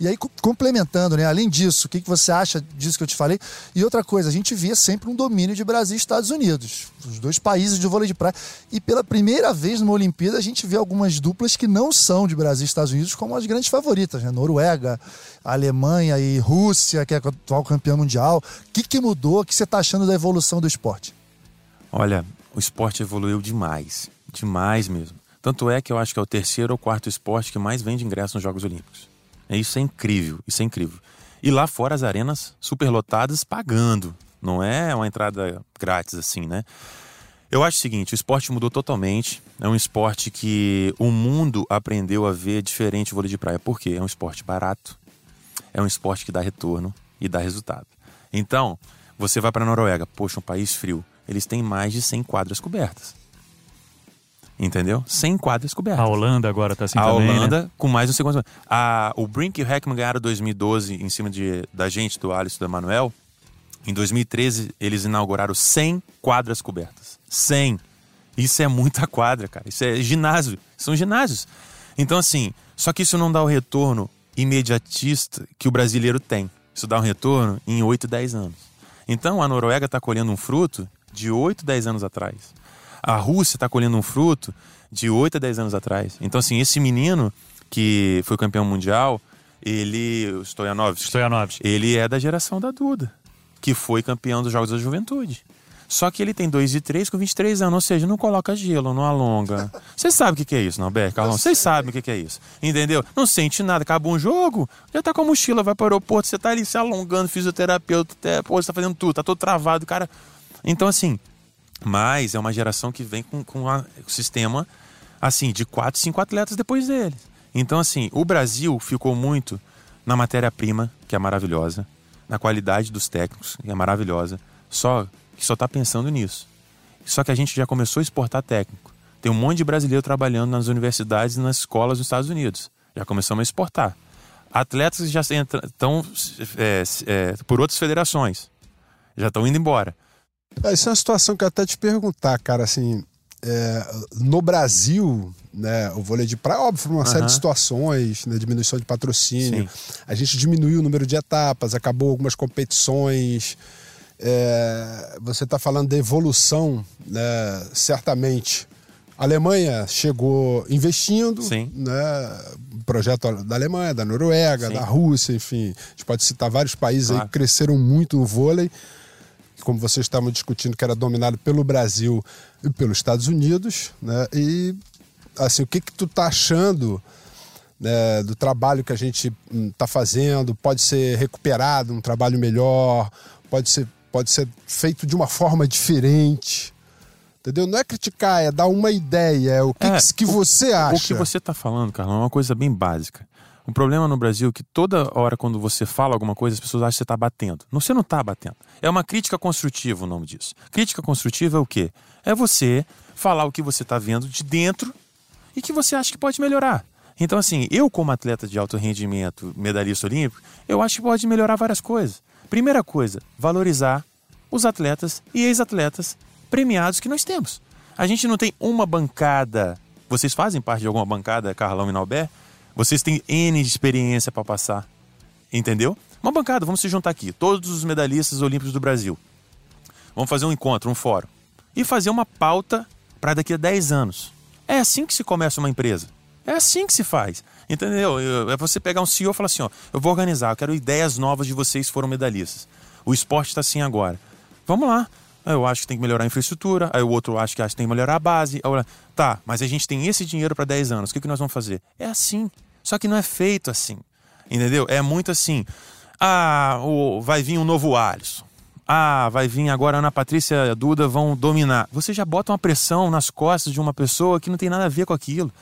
E aí, complementando, né? Além disso, o que, que você acha disso que eu te falei? E outra coisa, a gente via sempre um domínio de Brasil e Estados Unidos, os dois países de vôlei de praia. E pela primeira vez numa Olimpíada, a gente vê algumas duplas que não são de Brasil e Estados Unidos como as grandes favoritas, né? Noruega, Alemanha e Rússia, que é a atual campeã mundial. O que, que mudou? O que você está achando da evolução do esporte? Olha, o esporte evoluiu demais. Demais mesmo. Tanto é que eu acho que é o terceiro ou quarto esporte que mais vende ingresso nos Jogos Olímpicos. É, isso é incrível, isso é incrível. E lá fora as arenas superlotadas pagando. Não é uma entrada grátis assim, né? Eu acho o seguinte, o esporte mudou totalmente. É um esporte que o mundo aprendeu a ver diferente o vôlei de praia. Por quê? É um esporte barato. É um esporte que dá retorno e dá resultado. Então, você vai para a Noruega, poxa, um país frio. Eles têm mais de 100 quadras cobertas. Entendeu? Sem quadras cobertas. A Holanda agora tá assim a também, A Holanda, né? com mais sei quantos. A, o Brink e o Heckman ganharam 2012 em cima de, da gente, do Alisson e do Emanuel. Em 2013, eles inauguraram 100 quadras cobertas. 100. Isso é muita quadra, cara. Isso é ginásio. São ginásios. Então, assim, só que isso não dá o retorno imediatista que o brasileiro tem. Isso dá um retorno em 8, 10 anos. Então, a Noruega está colhendo um fruto de 8, 10 anos atrás. A Rússia está colhendo um fruto de 8 a 10 anos atrás. Então, assim, esse menino que foi campeão mundial, ele, o Stoyanovski, Stoyanovski, ele é da geração da Duda, que foi campeão dos Jogos da Juventude. Só que ele tem 2 e 3 com 23 anos, ou seja, não coloca gelo, não alonga. Vocês sabem o que é isso, não, Ber, Carlão? Vocês sabem o que é isso. Entendeu? Não sente nada, acabou um jogo, já tá com a mochila, vai para o aeroporto, você tá ali se alongando, fisioterapeuta, até, pô, você tá fazendo tudo, tá todo travado, cara. Então, assim, mas é uma geração que vem com, com o sistema assim de quatro, cinco atletas depois deles. Então, assim, o Brasil ficou muito na matéria-prima, que é maravilhosa, na qualidade dos técnicos, que é maravilhosa, só que só está pensando nisso. Só que a gente já começou a exportar técnico. Tem um monte de brasileiro trabalhando nas universidades e nas escolas dos Estados Unidos. Já começamos a exportar. Atletas já estão é, é, por outras federações. Já estão indo embora. É, isso é uma situação que eu até te perguntar, cara, assim, é, no Brasil, né, o vôlei de praia, óbvio, uma uhum. série de situações, né, diminuição de patrocínio, Sim. a gente diminuiu o número de etapas, acabou algumas competições. É, você está falando da evolução, né, certamente. A Alemanha chegou investindo, Sim. né, projeto da Alemanha, da Noruega, Sim. da Rússia, enfim, a gente pode citar vários países claro. aí que cresceram muito no vôlei como vocês estavam discutindo, que era dominado pelo Brasil e pelos Estados Unidos, né? E assim, o que que tu tá achando né, do trabalho que a gente está hum, fazendo? Pode ser recuperado, um trabalho melhor? Pode ser, pode ser feito de uma forma diferente? Entendeu? Não é criticar, é dar uma ideia, é o que, é, que, que você acha. O que você está falando, Carlão, é uma coisa bem básica. O problema no Brasil é que toda hora quando você fala alguma coisa, as pessoas acham que você está batendo. Você não está batendo. É uma crítica construtiva o nome disso. Crítica construtiva é o quê? É você falar o que você está vendo de dentro e que você acha que pode melhorar. Então, assim, eu como atleta de alto rendimento, medalhista olímpico, eu acho que pode melhorar várias coisas. Primeira coisa, valorizar os atletas e ex-atletas premiados que nós temos. A gente não tem uma bancada. Vocês fazem parte de alguma bancada, Carlão e Nauber? Vocês têm N de experiência para passar. Entendeu? Uma bancada, vamos se juntar aqui. Todos os medalhistas olímpicos do Brasil. Vamos fazer um encontro, um fórum. E fazer uma pauta para daqui a 10 anos. É assim que se começa uma empresa. É assim que se faz. Entendeu? É você pegar um CEO e falar assim: ó, eu vou organizar, eu quero ideias novas de vocês que foram medalhistas. O esporte está assim agora. Vamos lá. Eu acho que tem que melhorar a infraestrutura, aí o outro acha que tem que melhorar a base. Tá, mas a gente tem esse dinheiro para 10 anos, o que, que nós vamos fazer? É assim. Só que não é feito assim. Entendeu? É muito assim. Ah, o, vai vir um novo Alisson. Ah, vai vir agora Ana Patrícia e a Duda vão dominar. Você já bota uma pressão nas costas de uma pessoa que não tem nada a ver com aquilo.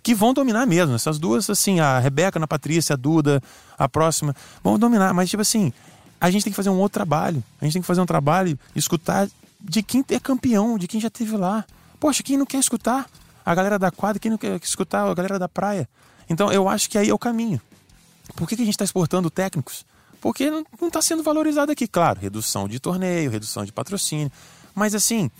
Que vão dominar mesmo. Essas duas, assim, a Rebeca, Ana Patrícia, a Duda, a próxima, vão dominar. Mas, tipo assim, a gente tem que fazer um outro trabalho. A gente tem que fazer um trabalho, escutar de quem é campeão, de quem já esteve lá. Poxa, quem não quer escutar? A galera da quadra, quem não quer escutar a galera da praia? Então eu acho que aí é o caminho. Por que, que a gente está exportando técnicos? Porque não está sendo valorizado aqui. Claro, redução de torneio, redução de patrocínio. Mas assim,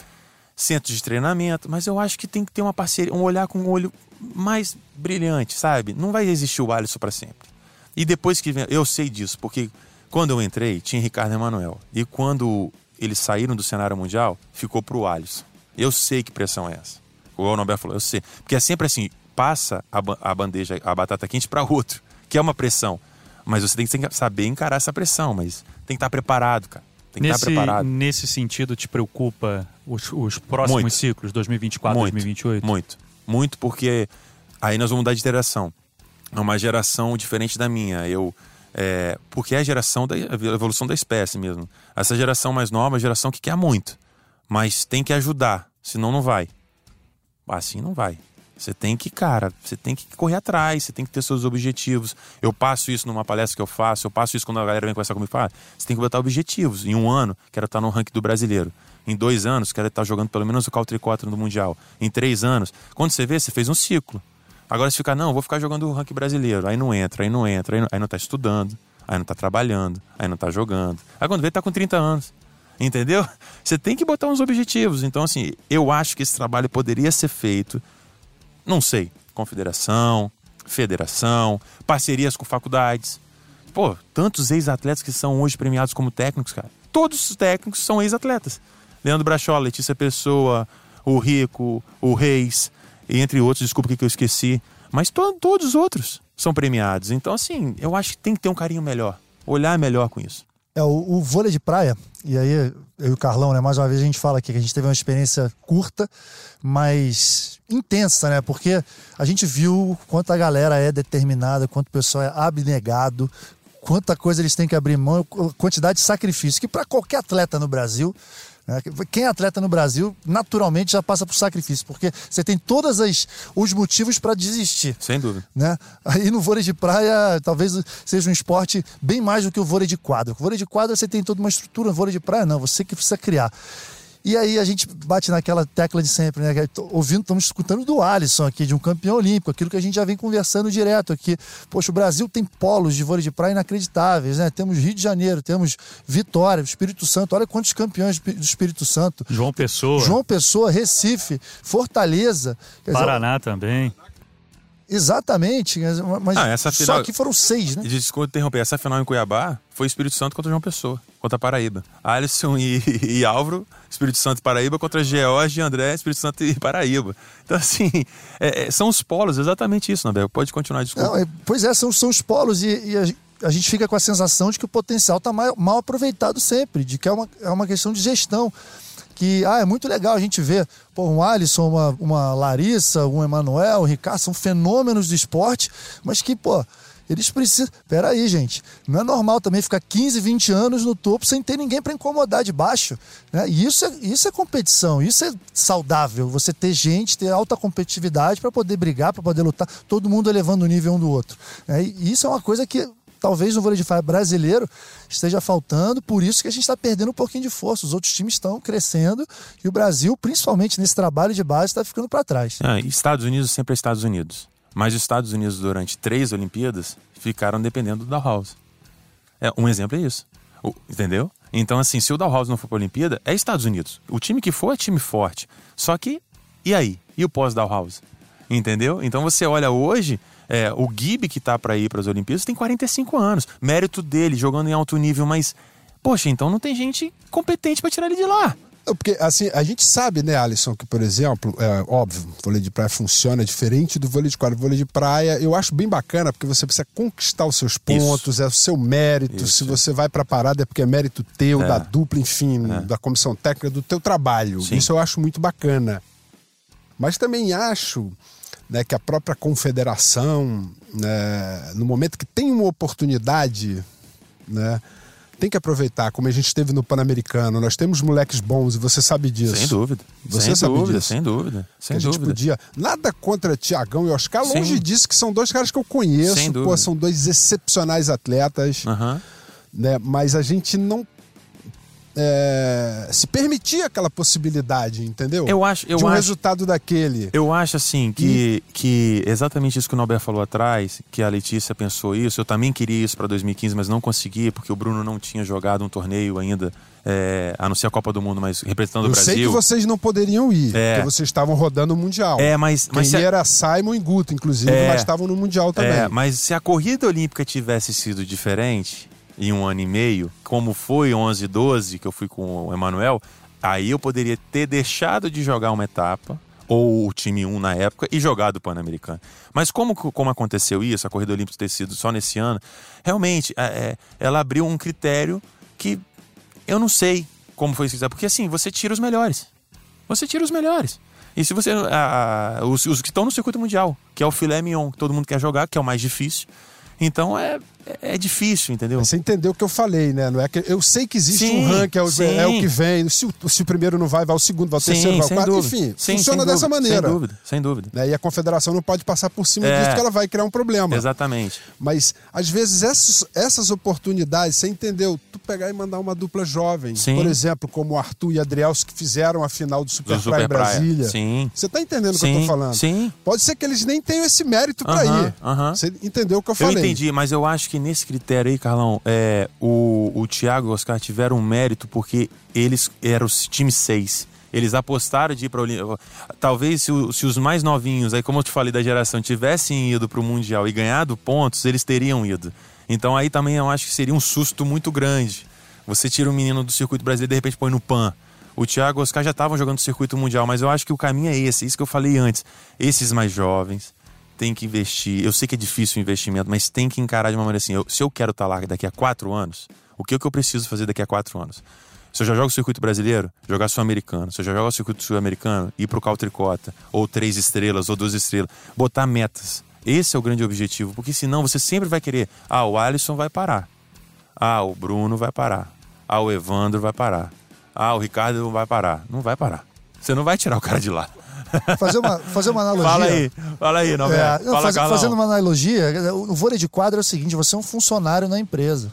centros de treinamento. Mas eu acho que tem que ter uma parceria, um olhar com um olho mais brilhante, sabe? Não vai existir o Alisson para sempre. E depois que vem, eu sei disso, porque quando eu entrei, tinha Ricardo Emanuel. E quando eles saíram do cenário mundial, ficou para o Alisson. Eu sei que pressão é essa. O Nobel falou, eu sei. Porque é sempre assim, passa a, a bandeja, a batata quente para outro, que é uma pressão. Mas você tem que saber encarar essa pressão, mas tem que estar preparado, cara. Tem que nesse, estar preparado. Nesse sentido, te preocupa os, os próximos muito. ciclos, 2024, muito, 2028? Muito, muito, porque aí nós vamos mudar de geração. É uma geração diferente da minha. Eu, é, porque é a geração da a evolução da espécie mesmo. Essa geração mais nova é a geração que quer muito, mas tem que ajudar, senão não vai. Assim não vai. Você tem que, cara, você tem que correr atrás, você tem que ter seus objetivos. Eu passo isso numa palestra que eu faço, eu passo isso quando a galera vem conversar comigo e fala: você tem que botar objetivos. Em um ano, quero estar no ranking do brasileiro. Em dois anos, quero estar jogando pelo menos o Country 4 no Mundial. Em três anos. Quando você vê, você fez um ciclo. Agora você fica, não, vou ficar jogando o ranking brasileiro. Aí não entra, aí não entra, aí não, aí não tá estudando, aí não tá trabalhando, aí não tá jogando. Aí quando vê, tá com 30 anos. Entendeu? Você tem que botar uns objetivos. Então, assim, eu acho que esse trabalho poderia ser feito não sei, confederação, federação, parcerias com faculdades. Pô, tantos ex-atletas que são hoje premiados como técnicos, cara. Todos os técnicos são ex-atletas. Leandro Brachola, Letícia Pessoa, o Rico, o Reis, entre outros, desculpa que eu esqueci. Mas to todos os outros são premiados. Então, assim, eu acho que tem que ter um carinho melhor. Olhar melhor com isso. É, o, o vôlei de praia, e aí eu e o Carlão, né? Mais uma vez a gente fala aqui que a gente teve uma experiência curta, mas intensa, né? Porque a gente viu quanto a galera é determinada, quanto o pessoal é abnegado, quanta coisa eles têm que abrir mão, quantidade de sacrifício, que para qualquer atleta no Brasil Né? Quem é atleta no Brasil, naturalmente já passa por sacrifício, porque você tem todos os motivos para desistir. Sem dúvida. Né? Aí no vôlei de praia, talvez seja um esporte bem mais do que o vôlei de quadra. O vôlei de quadra você tem toda uma estrutura, o vôlei de praia não, você que precisa criar. E aí a gente bate naquela tecla de sempre, né? Ouvindo, estamos escutando do Alisson aqui, de um campeão olímpico, aquilo que a gente já vem conversando direto aqui. Poxa, o Brasil tem polos de vôlei de praia inacreditáveis, né? Temos Rio de Janeiro, temos Vitória, Espírito Santo, olha quantos campeões do Espírito Santo. João Pessoa. João Pessoa, Recife, Fortaleza. Paraná dizer, também. Exatamente, mas ah, essa final, só que foram seis, né? Desculpa interromper, essa final em Cuiabá foi Espírito Santo contra João Pessoa, contra Paraíba. Alisson e, e Álvaro, Espírito Santo e Paraíba, contra George e André, Espírito Santo e Paraíba. Então, assim, é, é, são os polos, exatamente isso, Nabel. Pode continuar, desculpa. Não, é, pois é, são, são os polos e, e a, a, gente fica com a sensação de que o potencial está mal, mal aproveitado sempre, de que é uma, é uma questão de gestão que ah, é muito legal a gente ver pô, um Alisson, uma, uma Larissa, um Emanuel, um Ricardo, são fenômenos do esporte, mas que, pô, eles precisam. Pera aí, gente. Não é normal também ficar 15, 20 anos no topo sem ter ninguém para incomodar de baixo. Né? E isso é, isso é competição, isso é saudável. Você ter gente, ter alta competitividade para poder brigar, para poder lutar, todo mundo elevando o nível um do outro. Né? E isso é uma coisa que talvez no vôlei de praia brasileiro esteja faltando, por isso que a gente está perdendo um pouquinho de força. Os outros times estão crescendo e o Brasil, principalmente nesse trabalho de base, está ficando para trás. Ah, Estados Unidos sempre é Estados Unidos. Mas os Estados Unidos, durante três Olimpíadas, ficaram dependendo do House. É, um exemplo é isso. O, entendeu? Então, assim, se o House não for para a Olimpíada, é Estados Unidos. O time que for é time forte. Só que, e aí? E o pós-House? Entendeu? Então você olha hoje, é, o Gibi que tá para ir para as Olimpíadas tem 45 anos. Mérito dele, jogando em alto nível, mas. Poxa, então não tem gente competente para tirar ele de lá. Porque, assim, a gente sabe, né, Alisson, que, por exemplo, é óbvio, o vôlei de praia funciona diferente do vôlei de quadra. O vôlei de praia eu acho bem bacana, porque você precisa conquistar os seus pontos, Isso. é o seu mérito. Isso. Se você vai para a parada é porque é mérito teu, é. da dupla, enfim, é. da comissão técnica, do teu trabalho. Sim. Isso eu acho muito bacana. Mas também acho né, que a própria confederação, né, no momento que tem uma oportunidade, né, tem que aproveitar, como a gente teve no Pan-Americano. Nós temos moleques bons e você sabe disso. Sem dúvida. Você sem sabe dúvida, disso. Sem dúvida. Sem que dúvida. A gente podia. Nada contra Tiagão e Oscar, longe sem... disso, que são dois caras que eu conheço. Pô, são dois excepcionais atletas. Uhum. Né? Mas a gente não é, se permitir aquela possibilidade, entendeu? Eu acho, eu de um acho, resultado daquele. Eu acho assim que, e... que exatamente isso que o Norberto falou atrás, que a Letícia pensou isso. Eu também queria isso para 2015, mas não consegui porque o Bruno não tinha jogado um torneio ainda. É, a não ser a Copa do Mundo, mas representando eu o Brasil. Eu sei que vocês não poderiam ir, é. porque vocês estavam rodando o Mundial. É, mas. Quem mas a... era Simon e Guto, inclusive, é. mas estavam no Mundial também. É, mas se a corrida olímpica tivesse sido diferente, em um ano e meio, como foi 11 e 12, que eu fui com o Emanuel, aí eu poderia ter deixado de jogar uma etapa, ou o time 1 na época, e jogado o Pan-Americano. Mas como, como aconteceu isso, a corrida olímpica ter sido só nesse ano, realmente é, é ela abriu um critério que eu não sei como foi isso, porque assim, você tira os melhores. Você tira os melhores. E se você. A, a, os, os, que estão no circuito mundial, que é o filé mignon, que todo mundo quer jogar, que é o mais difícil. Então é, é difícil, entendeu? Você entendeu o que eu falei, né? Não é que, eu sei que existe sim, um ranking, é o, é o, que vem. Se o, se o, primeiro não vai, vai o segundo, vai o terceiro, vai o quarto, dúvida. enfim. Sim, funciona dessa dúvida, maneira. Sem dúvida, sem dúvida. Né? E a confederação não pode passar por cima é, disso, porque ela vai criar um problema. Exatamente. Mas, às vezes, essas, essas oportunidades, você entendeu? Tu pegar e mandar uma dupla jovem, sim. por exemplo, como o Arthur e Adriels, que fizeram a final do Super, do Super em Brasília. Sim. Você tá entendendo o que eu tô falando? Sim. Pode ser que eles nem tenham esse mérito para uh -huh, ir. Uh -huh. Você entendeu o que eu falei? Eu entendi, mas eu acho que nesse critério aí aí, Carlão, é, o, o Thiago e o Oscar tiveram um mérito porque eles eram os time 6. Eles apostaram de ir para Olimpíada. Talvez se, se, os mais novinhos, aí como eu te falei da geração, tivessem ido para o Mundial e ganhado pontos, eles teriam ido. Então aí também eu acho que seria um susto muito grande. Você tira um menino do circuito brasileiro e de repente põe no PAN. O Thiago e o Oscar já estavam jogando no circuito mundial, mas eu acho que o caminho é esse, isso que eu falei antes. Esses mais jovens, tem que investir. Eu sei que é difícil o investimento, mas tem que encarar de uma maneira assim. Eu, se eu quero estar lá daqui a quatro anos, o que, é que eu preciso fazer daqui a quatro anos? Se eu já jogo o circuito brasileiro, jogar sul-americano. Se eu já jogo o circuito sul-americano, ir para o tricota, ou três estrelas, ou duas estrelas. Botar metas. Esse é o grande objetivo, porque senão você sempre vai querer. Ah, o Alisson vai parar. Ah, o Bruno vai parar. Ah, o Evandro vai parar. Ah, o Ricardo vai parar. Não vai parar. Você não vai tirar o cara de lá. Fazer uma, fazer uma analogia. Fala aí, fala aí, não, É, não, fala, faz- fazendo uma analogia, o vôlei de quadra é o seguinte: você é um funcionário na empresa.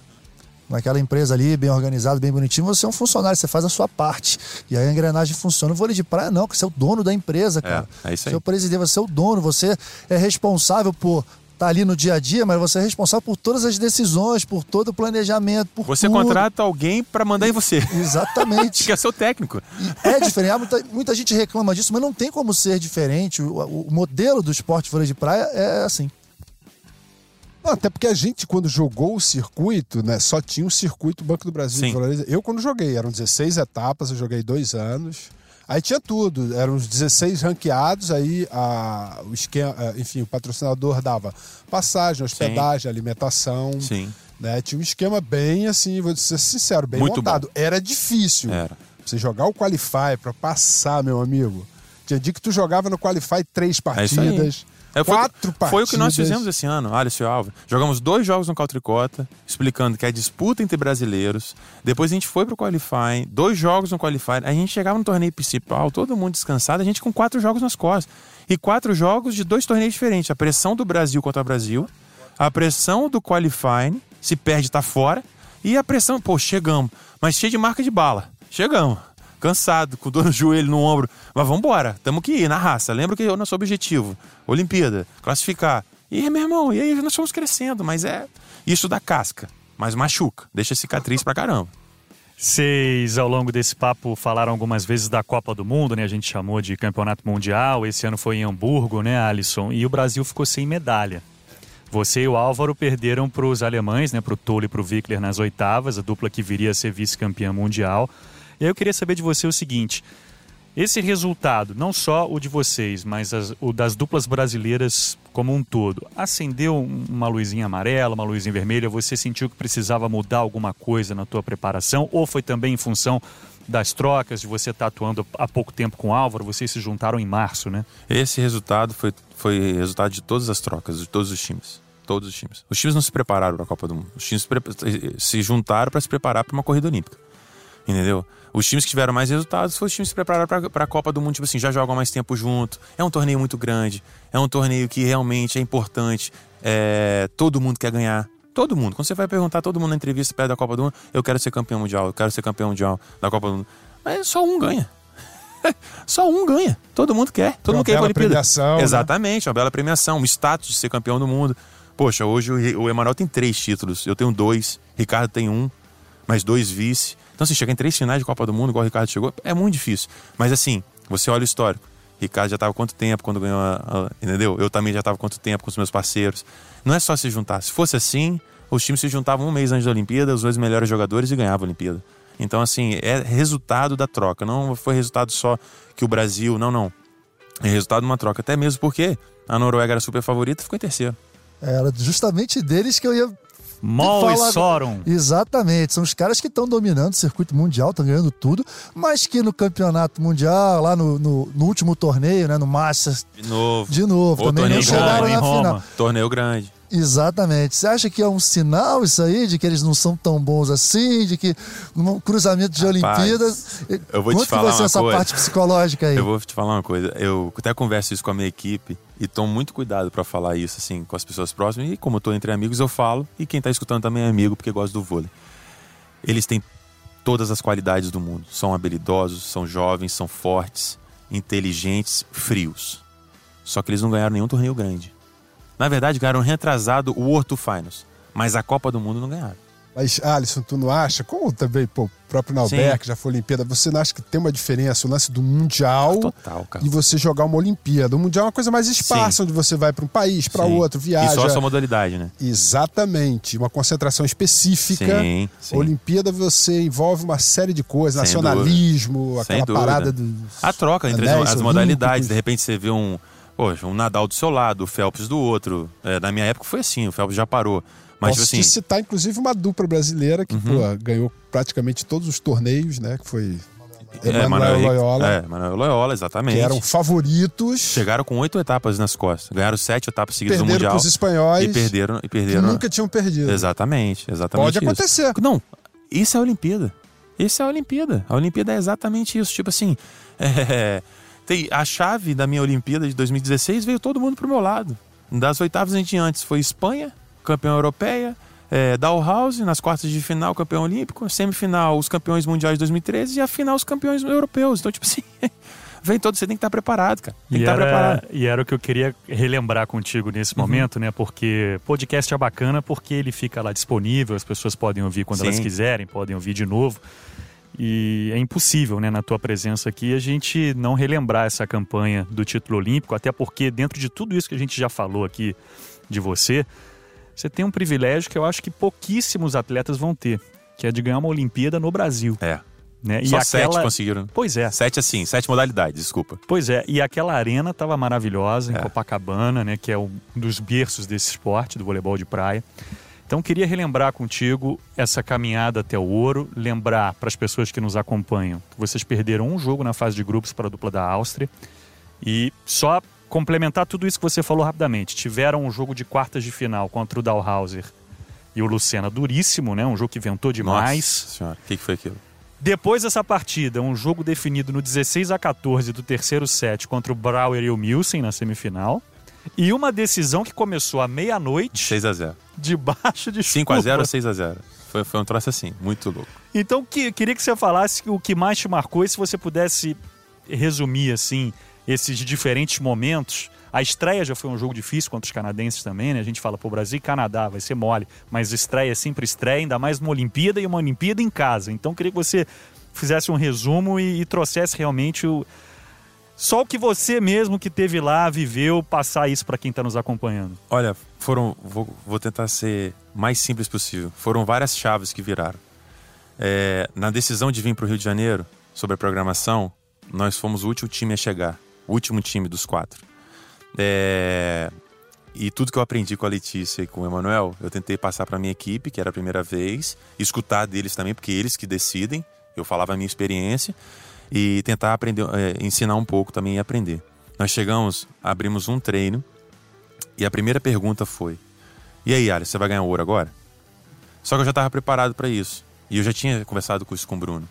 Naquela empresa ali, bem organizado, bem bonitinho, você é um funcionário, você faz a sua parte. E aí a engrenagem funciona. O vôlei de praia não, porque você é o dono da empresa, cara. é isso aí. Você é o presidente, você é o dono, você é responsável por estar ali no dia a dia, mas você é responsável por todas as decisões, por todo o planejamento, por Você tudo. contrata alguém pra mandar em você. Exatamente. que é seu técnico. E É diferente. Muita, muita gente reclama disso, mas não tem como ser diferente. O, o modelo do esporte vôlei de praia é assim. Até porque a gente, quando jogou o circuito, né, só tinha o circuito Banco do Brasil. Eu, quando joguei, eram 16 etapas, eu joguei dois anos. Aí tinha tudo, eram os 16 ranqueados, aí a, o esquema, eh, enfim, o patrocinador dava passagem, hospedagem, alimentação. Sim. Né? Tinha um esquema bem assim, vou ser sincero, bem Muito montado. Era difícil. Era. Você jogar o Qualify pra passar, meu amigo. Tinha dia que tu jogava no Qualify três É partidas. É, foi, quatro partidas. foi o que nós fizemos esse ano, Alisson e Alves. Jogamos dois jogos no Caltricota, explicando que é disputa entre brasileiros. Depois a gente foi pro Qualify, dois jogos no Qualify. A gente chegava no torneio principal, todo mundo descansado, a gente com quatro jogos nas costas. E quatro jogos de dois torneios diferentes. A pressão do Brasil contra o Brasil, a pressão do Qualifying, se perde, tá fora. E a pressão, pô, chegamos. Mas cheio de marca de bala. Chegamos. Cansado, com dor no joelho, no ombro. Mas vamos embora. Tamo que ir na raça. Lembra que é o nosso objetivo. Olimpíada. Classificar. E, meu irmão, e aí nós fomos crescendo. Mas é isso da casca. Mas machuca. Deixa cicatriz pra caramba. Vocês, ao longo desse papo, falaram algumas vezes da Copa do Mundo, né? A gente chamou de Campeonato Mundial. Esse ano foi em Hamburgo, né, Alisson? E o Brasil ficou sem medalha. Você e o Álvaro perderam para os alemães, né? Para o Tolle e para o Wickler nas oitavas, a dupla que viria a ser vice-campeã mundial. E aí eu queria saber de você o seguinte: esse resultado, não só o de vocês, mas as- o das duplas brasileiras como um todo, acendeu um- uma luzinha amarela, uma luzinha vermelha? Você sentiu que precisava mudar alguma coisa na tua preparação? Ou foi também em função das trocas, de você estar atuando há pouco tempo com o Álvaro? Vocês se juntaram em março, né? Esse resultado foi, foi resultado de todas as trocas, de todos os times. Todos os times. Os times não se prepararam para a Copa do Mundo. Os times se se juntaram para se preparar para uma corrida olímpica. Entendeu? Os times que tiveram mais resultados foram os times que se prepararam para a Copa do Mundo, tipo assim, já jogam mais tempo junto. É um torneio muito grande. É um torneio que realmente é importante. É, todo mundo quer ganhar. Todo mundo. Quando você vai perguntar todo mundo na entrevista perto da Copa do Mundo, eu quero ser campeão mundial, eu quero ser campeão mundial da Copa do Mundo. Mas só um ganha. Só um ganha. Todo mundo quer. Todo Uma mundo quer ir pra Olimpíada. premiação, né? Exatamente, uma bela premiação, um status de ser campeão do mundo. Poxa, hoje o, o Emanuel tem três títulos, eu tenho dois, Ricardo tem um, mais dois vice. Então, se chegar em três finais de Copa do Mundo, igual o Ricardo chegou, é muito difícil. Mas assim, você olha o histórico. Ricardo já estava quanto tempo quando ganhou a, a- Entendeu? Eu também já estava quanto tempo com os meus parceiros. Não é só se juntar. Se fosse assim, os times se juntavam um mês antes da Olimpíada, os dois melhores jogadores e ganhavam a Olimpíada. Então, assim, é resultado da troca. Não foi resultado só que o Brasil. Não, não. É resultado de uma troca. Até mesmo porque a Noruega era super favorita e ficou em terceiro. Era justamente deles que eu ia. Mol e Sorum. Exatamente, são os caras que estão dominando o circuito mundial, estão ganhando tudo, mas que no campeonato mundial, lá no, no- no último torneio, né, no Masters, De novo. de novo, também não chegaram grande, na em Roma. final. Torneio grande. Exatamente. Você acha que é um sinal isso aí, de que eles não são tão bons assim, de que um cruzamento de Rapaz, Olimpíadas. eu vou te Conta falar que vai ser uma essa coisa. parte psicológica aí. Eu vou te falar uma coisa. Eu até converso isso com a minha equipe e tomo muito cuidado pra falar isso, assim, com as pessoas próximas. E como eu tô entre amigos, eu falo. E quem tá escutando também é amigo, porque gosta do vôlei. Eles têm todas as qualidades do mundo. São habilidosos, são jovens, são fortes, inteligentes, frios. Só que eles não ganharam nenhum torneio grande. Na verdade, ganharam retrasado o World to Finals. Mas a Copa do Mundo não ganharam. Mas, Alisson, tu não acha? Como também, pô, o próprio Nauber, que já foi Olimpíada, você não acha que tem uma diferença o lance do Mundial Total, e você jogar uma Olimpíada? O Mundial é uma coisa mais esparsa, Sim. onde você vai para um país, para outro, viaja. E só a sua modalidade, né? Exatamente, uma concentração específica. Sim, sim. Olimpíada você envolve uma série de coisas, Sem nacionalismo, Sem aquela dúvida. parada do. A troca entre as, as modalidades. De repente você vê um, poxa, um Nadal do seu lado, o Phelps do outro. É, na minha época foi assim, o Phelps já parou. Mas, Posso assim, te citar, inclusive, uma dupla brasileira que pô, ganhou praticamente todos os torneios, né? Que foi Emanuel Manoel Henrique- Loyola, É, Manoel Loyola, exatamente. que eram favoritos, Chegaram com oito etapas nas costas. Ganharam sete etapas seguidas no perderam Mundial. para os espanhóis, E perderam. E que perderam nunca tinham perdido. Exatamente, exatamente. Pode isso. acontecer. Não, isso é a Olimpíada. Essa é a Olimpíada. A Olimpíada é exatamente isso. Tipo assim, é, tem a chave da minha Olimpíada de 2016 veio todo mundo pro meu lado. Das oitavas em diante foi Espanha, campeã europeia, é, House nas quartas de final, campeão olímpico, semifinal, os campeões mundiais de 2013 e a final, os campeões europeus. Então, tipo assim, vem todo, você tem que estar preparado, cara. Tem e que estar era, preparado. E era o que eu queria relembrar contigo nesse Uhum. momento, né? Porque podcast é bacana porque ele fica lá disponível, as pessoas podem ouvir quando Sim. elas quiserem, podem ouvir de novo. E é impossível, né, na tua presença aqui, a gente não relembrar essa campanha do título olímpico, até porque dentro de tudo isso que a gente já falou aqui de você, você tem um privilégio que eu acho que pouquíssimos atletas vão ter, que é de ganhar uma Olimpíada no Brasil. É. Né? Só e sete aquela... conseguiram. Pois é, Sete assim, sete modalidades, desculpa. Pois é, e aquela arena estava maravilhosa em É. Copacabana, né, que é um dos berços desse esporte, do voleibol de praia. Então queria relembrar contigo essa caminhada até o ouro, lembrar para as pessoas que nos acompanham que vocês perderam um jogo na fase de grupos para a dupla da Áustria e só complementar tudo isso que você falou rapidamente. Tiveram um jogo de quartas de final contra o Dalhauser e o Lucena duríssimo, né, um jogo que ventou demais. Nossa senhora, o que, que foi aquilo? Depois dessa partida, um jogo definido no 16 a 14 do terceiro set contra o Brauer e o Milsen na semifinal. E uma decisão que começou à meia-noite, 6 a 0 debaixo de 5 a 0 chuva. ou 6 a 0 foi, foi um troço assim, muito louco. Então, que, queria que você falasse o que mais te marcou e se você pudesse resumir, assim, esses diferentes momentos. A estreia já foi um jogo difícil contra os canadenses também, né? A gente fala, pô, Brasil e Canadá, vai ser mole. Mas estreia é sempre estreia, ainda mais uma Olimpíada e uma Olimpíada em casa. Então, queria que você fizesse um resumo e, e trouxesse realmente o... Só o que você mesmo que teve lá, viveu, passar isso para quem está nos acompanhando. Olha, foram. Vou, vou tentar ser mais simples possível. Foram várias chaves que viraram. É, na decisão de vir para o Rio de Janeiro, sobre a programação, nós fomos o último time a chegar. O último time dos quatro. É, e tudo que eu aprendi com a Letícia e com o Emanuel, eu tentei passar para minha equipe, que era a primeira vez, escutar deles também, porque eles que decidem. Eu falava a minha experiência e tentar aprender, é, ensinar um pouco também e aprender. Nós chegamos, abrimos um treino e a primeira pergunta foi: E aí, Alisson, você vai ganhar ouro agora? Só que eu já estava preparado para isso. E eu já tinha conversado com isso com o Bruno.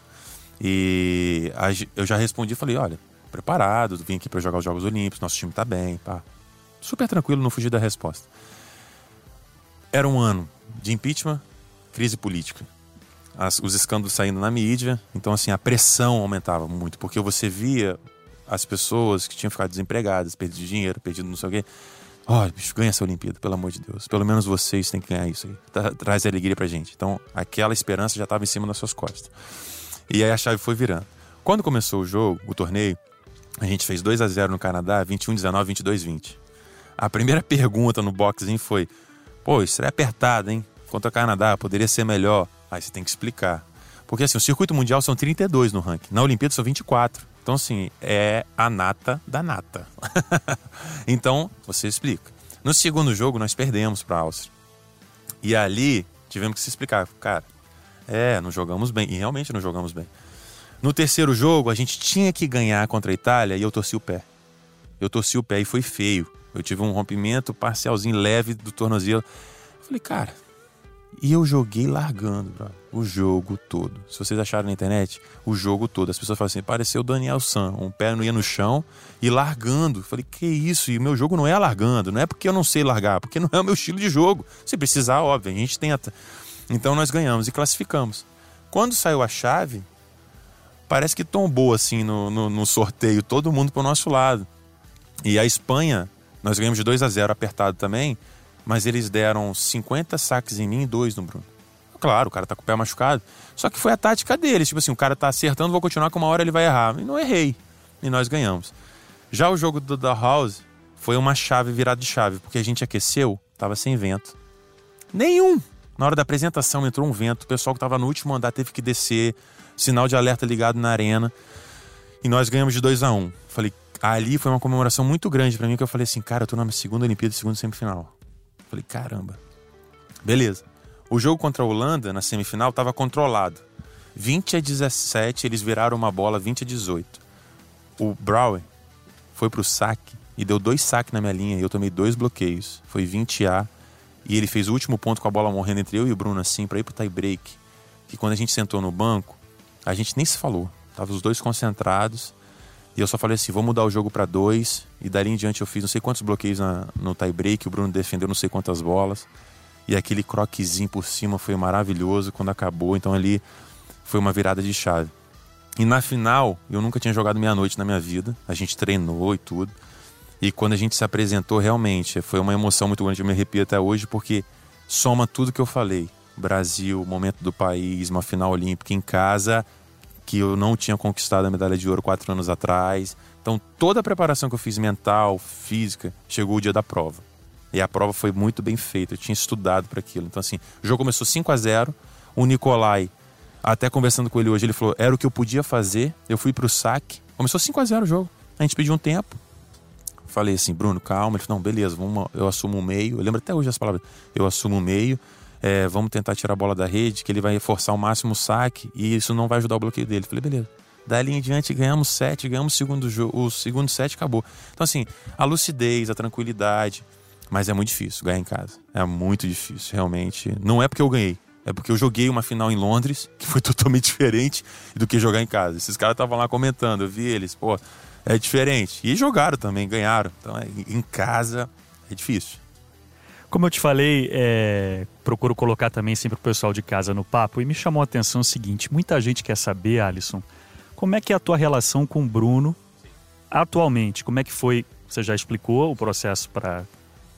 E eu já respondi, falei: Olha, preparado, vim aqui para jogar os Jogos Olímpicos, nosso time tá bem, pá. Super tranquilo, não fugi da resposta. Era um ano de impeachment, crise política. As- os escândalos saindo na mídia, então assim, a pressão aumentava muito, porque você via as pessoas que tinham ficado desempregadas, perdido dinheiro, perdido não sei o quê. Olha, bicho, ganha essa Olimpíada, pelo amor de Deus. Pelo menos vocês têm que ganhar isso aí. Tra- Traz alegria pra gente. Então, aquela esperança já estava em cima das suas costas. E aí a chave foi virando. Quando começou o jogo, o torneio, a gente fez 2 a 0 no Canadá, 21 19, 22 20. A primeira pergunta no boxing foi: "Pô, isso é apertado, hein? Contra o Canadá, poderia ser melhor". Aí você tem que explicar. Porque assim, o circuito mundial são 32 no ranking. Na Olimpíada são 24. Então, assim, é a nata da nata. então, você explica. No segundo jogo, nós perdemos para a Áustria. E ali, tivemos que se explicar. Cara, é, não jogamos bem. E realmente não jogamos bem. No terceiro jogo, a gente tinha que ganhar contra a Itália e eu torci o pé. Eu torci o pé e foi feio. Eu tive um rompimento parcialzinho leve do tornozelo. Falei, cara, e eu joguei largando, brother, o jogo todo. Se vocês acharam na internet, o jogo todo. As pessoas falam assim, pareceu Daniel San. Um pé não ia no chão e largando. Falei, que isso? E o meu jogo não é largando. Não é porque eu não sei largar, porque não é o meu estilo de jogo. Se precisar, óbvio, a gente tenta. Então nós ganhamos e classificamos. Quando saiu a chave, parece que tombou assim no, no, no sorteio, todo mundo pro nosso lado. E a Espanha, nós ganhamos de 2 a 0 apertado também, mas eles deram 50 saques em mim e dois no Bruno. Claro, o cara tá com o pé machucado. Só que foi a tática deles. Tipo assim, o cara tá acertando, vou continuar que uma hora ele vai errar. E não errei. E nós ganhamos. Já o jogo do da House foi uma chave virada de chave, porque a gente aqueceu, tava sem vento. Nenhum. Na hora da apresentação entrou um vento, o pessoal que tava no último andar teve que descer, sinal de alerta ligado na arena. E nós ganhamos de 2 a 1 um. Falei, ali foi uma comemoração muito grande para mim, que eu falei assim, cara, eu tô na segunda Olimpíada, segunda semifinal. Falei, caramba. Beleza. O jogo contra a Holanda, na semifinal, estava controlado. 20 a 17, eles viraram uma bola 20 a 18. O Brower foi pro saque e deu dois saques na minha linha e eu tomei dois bloqueios. Foi 20 a e ele fez o último ponto com a bola morrendo entre eu e o Bruno assim para ir pro tie break. Que quando a gente sentou no banco, A gente nem se falou. Tava os dois concentrados. E eu só falei assim, vou mudar o jogo para dois. E dali em diante eu fiz não sei quantos bloqueios na, no tie break. O Bruno defendeu não sei quantas bolas. E aquele croquezinho por cima foi maravilhoso quando acabou. Então ali foi uma virada de chave. E na final, eu nunca tinha jogado meia-noite na minha vida. A gente treinou e tudo. E quando a gente se apresentou, realmente, foi uma emoção muito grande. Eu me arrepio até hoje, porque soma tudo que eu falei. Brasil, momento do país, uma final olímpica em casa, que eu não tinha conquistado a medalha de ouro quatro anos atrás. Então, toda a preparação que eu fiz mental, física, chegou o dia da prova. E a prova foi muito bem feita, eu tinha estudado para aquilo. Então, assim, o jogo começou 5 a 0 O Nicolai, até conversando com ele hoje, ele falou: era o que eu podia fazer. Eu fui para o saque. Começou 5 a 0 o jogo. A gente pediu um tempo. Falei assim, Bruno, calma. Ele falou: não, beleza, vamos, eu assumo o meio. Eu lembro até hoje as palavras: eu assumo o meio. É, vamos tentar tirar a bola da rede, que ele vai reforçar ao máximo o saque e isso não vai ajudar o bloqueio dele. Falei, beleza. Dali em diante ganhamos sete, ganhamos o segundo jogo, o segundo set acabou. Então, assim, a lucidez, a tranquilidade, mas é muito difícil ganhar em casa. É muito difícil, realmente. Não é porque eu ganhei, é porque eu joguei uma final em Londres, que foi totalmente diferente do que jogar em casa. Esses caras estavam lá comentando, eu vi eles, pô, é diferente. E jogaram também, ganharam. Então, é, em casa é difícil. Como eu te falei, é, procuro colocar também sempre o pessoal de casa no papo e me chamou a atenção o seguinte: muita gente quer saber, Alisson, como é que é a tua relação com o Bruno atualmente? Como é que foi? Você já explicou o processo para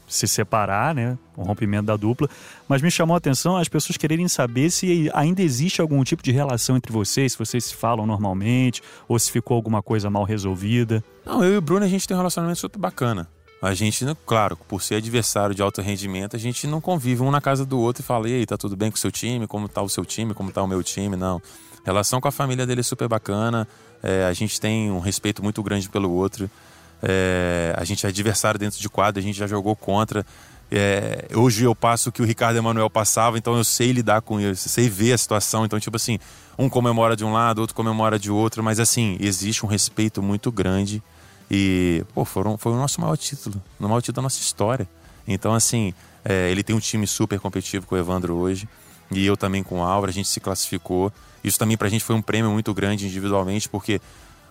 se separar, né? O rompimento da dupla. Mas me chamou a atenção as pessoas quererem saber se ainda existe algum tipo de relação entre vocês, se vocês se falam normalmente, ou se ficou alguma coisa mal resolvida. Não, eu e o Bruno a gente tem um relacionamento super bacana. A gente, claro, por ser adversário de alto rendimento, a gente não convive um na casa do outro e fala, e aí, tá tudo bem com o seu time? Como tá o seu time? Como tá o meu time? Não. A relação com a família dele é super bacana. É, a gente tem um respeito muito grande pelo outro. É, a gente é adversário dentro de quadro, a gente já jogou contra. É, hoje eu passo o que o Ricardo Emanuel passava, então eu sei lidar com isso, sei ver a situação. Então, tipo assim, um comemora de um lado, outro comemora de outro, mas assim, existe um respeito muito grande. E, pô, foram, foi o nosso maior título, o maior título da nossa história. Então, assim, é, ele tem um time super competitivo com o Evandro hoje, e eu também com o Álvaro, a gente se classificou. Isso também pra gente foi um prêmio muito grande individualmente, porque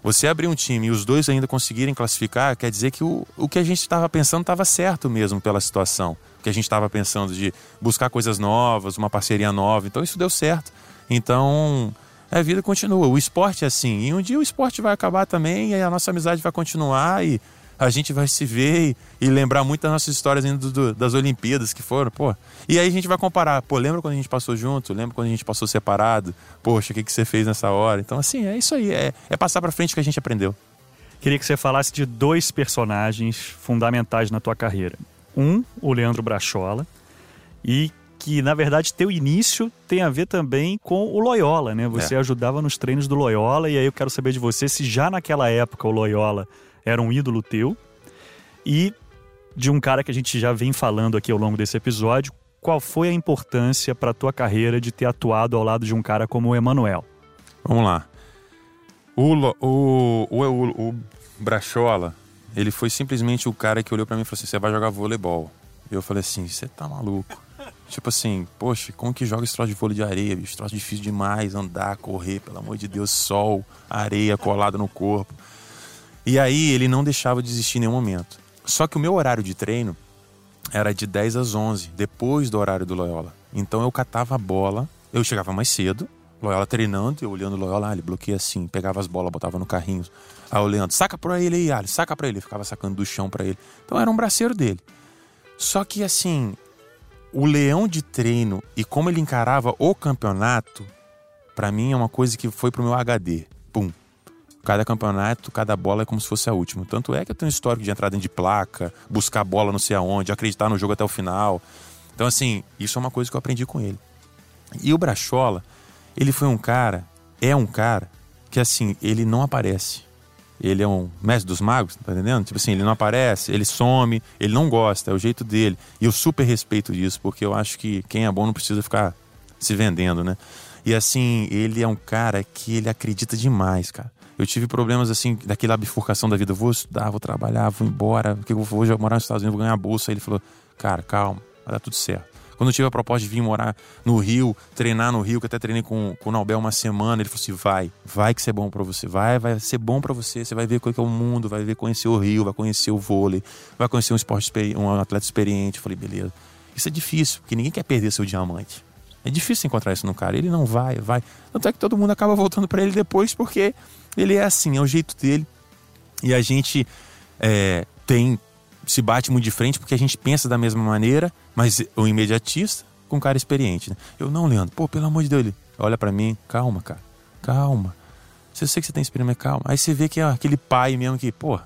você abrir um time e os dois ainda conseguirem classificar, quer dizer que o, o que a gente estava pensando estava certo mesmo pela situação. O que a gente estava pensando de buscar coisas novas, uma parceria nova. Então isso deu certo. Então a vida continua. O esporte é assim. E um dia o esporte vai acabar também e a nossa amizade vai continuar e a gente vai se ver e, e lembrar muito das nossas histórias do, do, das Olimpíadas que foram, pô. E aí a gente vai comparar, pô, lembra quando a gente passou junto? Lembra quando a gente passou separado? Poxa, o que, que você fez nessa hora? Então, assim, é isso aí, é, é passar pra frente que a gente aprendeu. Queria que você falasse de dois personagens fundamentais na tua carreira. Um, o Leandro Brachola, e que na verdade teu início tem a ver também com o Loyola, né? Você é. ajudava nos treinos do Loyola e aí eu quero saber de você se já naquela época o Loyola era um ídolo teu. E de um cara que a gente já vem falando aqui ao longo desse episódio, qual foi a importância para a tua carreira de ter atuado ao lado de um cara como o Emanuel? Vamos lá. O, o, o, o, o Brachola, ele foi simplesmente o cara que olhou para mim e falou assim: você vai jogar voleibol. E eu falei assim: você tá maluco? Tipo assim, poxa, como que joga esse troço de vôlei de areia? Bicho, troço difícil demais, andar, correr, pelo amor de Deus, sol, areia colada no corpo. E aí ele não deixava de existir em nenhum momento. Só que o meu horário de treino era de 10 às 11, depois do horário do Loyola. Então eu catava a bola, eu chegava mais cedo, Loyola treinando, eu olhando o Loyola, ah, ele bloqueia assim, pegava as bolas, botava no carrinho. Aí o Leandro, saca pra ele aí, Ali, saca pra ele. Ficava sacando do chão pra ele. Então era um braceiro dele. Só que assim, o leão de treino e como ele encarava o campeonato, para mim é uma coisa que foi pro meu HD. Pum. Cada campeonato, cada bola é como se fosse a última. Tanto é que eu tenho um histórico de entrada de placa, buscar bola não sei aonde, acreditar no jogo até o final. Então, assim, isso é uma coisa que eu aprendi com ele. E o Brachola, ele foi um cara, é um cara, que assim, ele não aparece. Ele é um mestre dos magos, tá entendendo? Tipo assim, ele não aparece, ele some, ele não gosta, é o jeito dele. E eu super respeito disso, porque eu acho que quem é bom não precisa ficar se vendendo, né? E assim, ele é um cara que ele acredita demais, cara. Eu tive problemas assim, daquela bifurcação da vida. Eu vou estudar, vou trabalhar, vou embora, porque eu vou morar nos Estados Unidos, vou ganhar bolsa. Aí ele falou, cara, calma, vai dar tudo certo. Quando eu tive a proposta de vir morar no Rio, treinar no Rio, que até treinei com, com o Naubel uma semana, ele falou assim: vai, vai que isso é bom para você, vai, vai ser bom para você, você vai ver o que é o mundo, vai ver conhecer o Rio, vai conhecer o vôlei, vai conhecer um esporte, um atleta experiente. Eu falei, beleza. Isso é difícil, porque ninguém quer perder seu diamante. É difícil encontrar isso no cara. Ele não vai, vai. Tanto é que todo mundo acaba voltando para ele depois, porque ele é assim, é o jeito dele. E a gente é, tem se bate muito de frente porque a gente pensa da mesma maneira, mas o imediatista com cara experiente. Né? Eu não, Leandro, pô, pelo amor de Deus, ele olha para mim, calma, cara, calma. Você sei que você tem experiência, calma. Aí você vê que é aquele pai mesmo que, pô,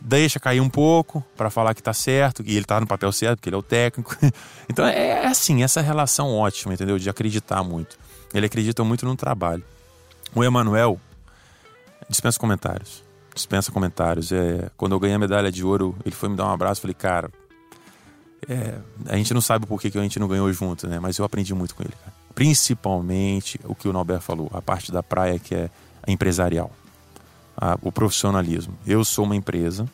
deixa cair um pouco para falar que tá certo, e ele tá no papel certo, porque ele é o técnico. então é, é assim, essa relação ótima, entendeu? De acreditar muito. Ele acredita muito no trabalho. O Emanuel dispensa comentários dispensa comentários. É, quando eu ganhei a medalha de ouro, ele foi me dar um abraço. Falei, cara, é, a gente não sabe por que, que a gente não ganhou junto, né? Mas eu aprendi muito com ele, cara. Principalmente o que o Norberto falou, a parte da praia que é empresarial, a, o profissionalismo. Eu sou uma empresa,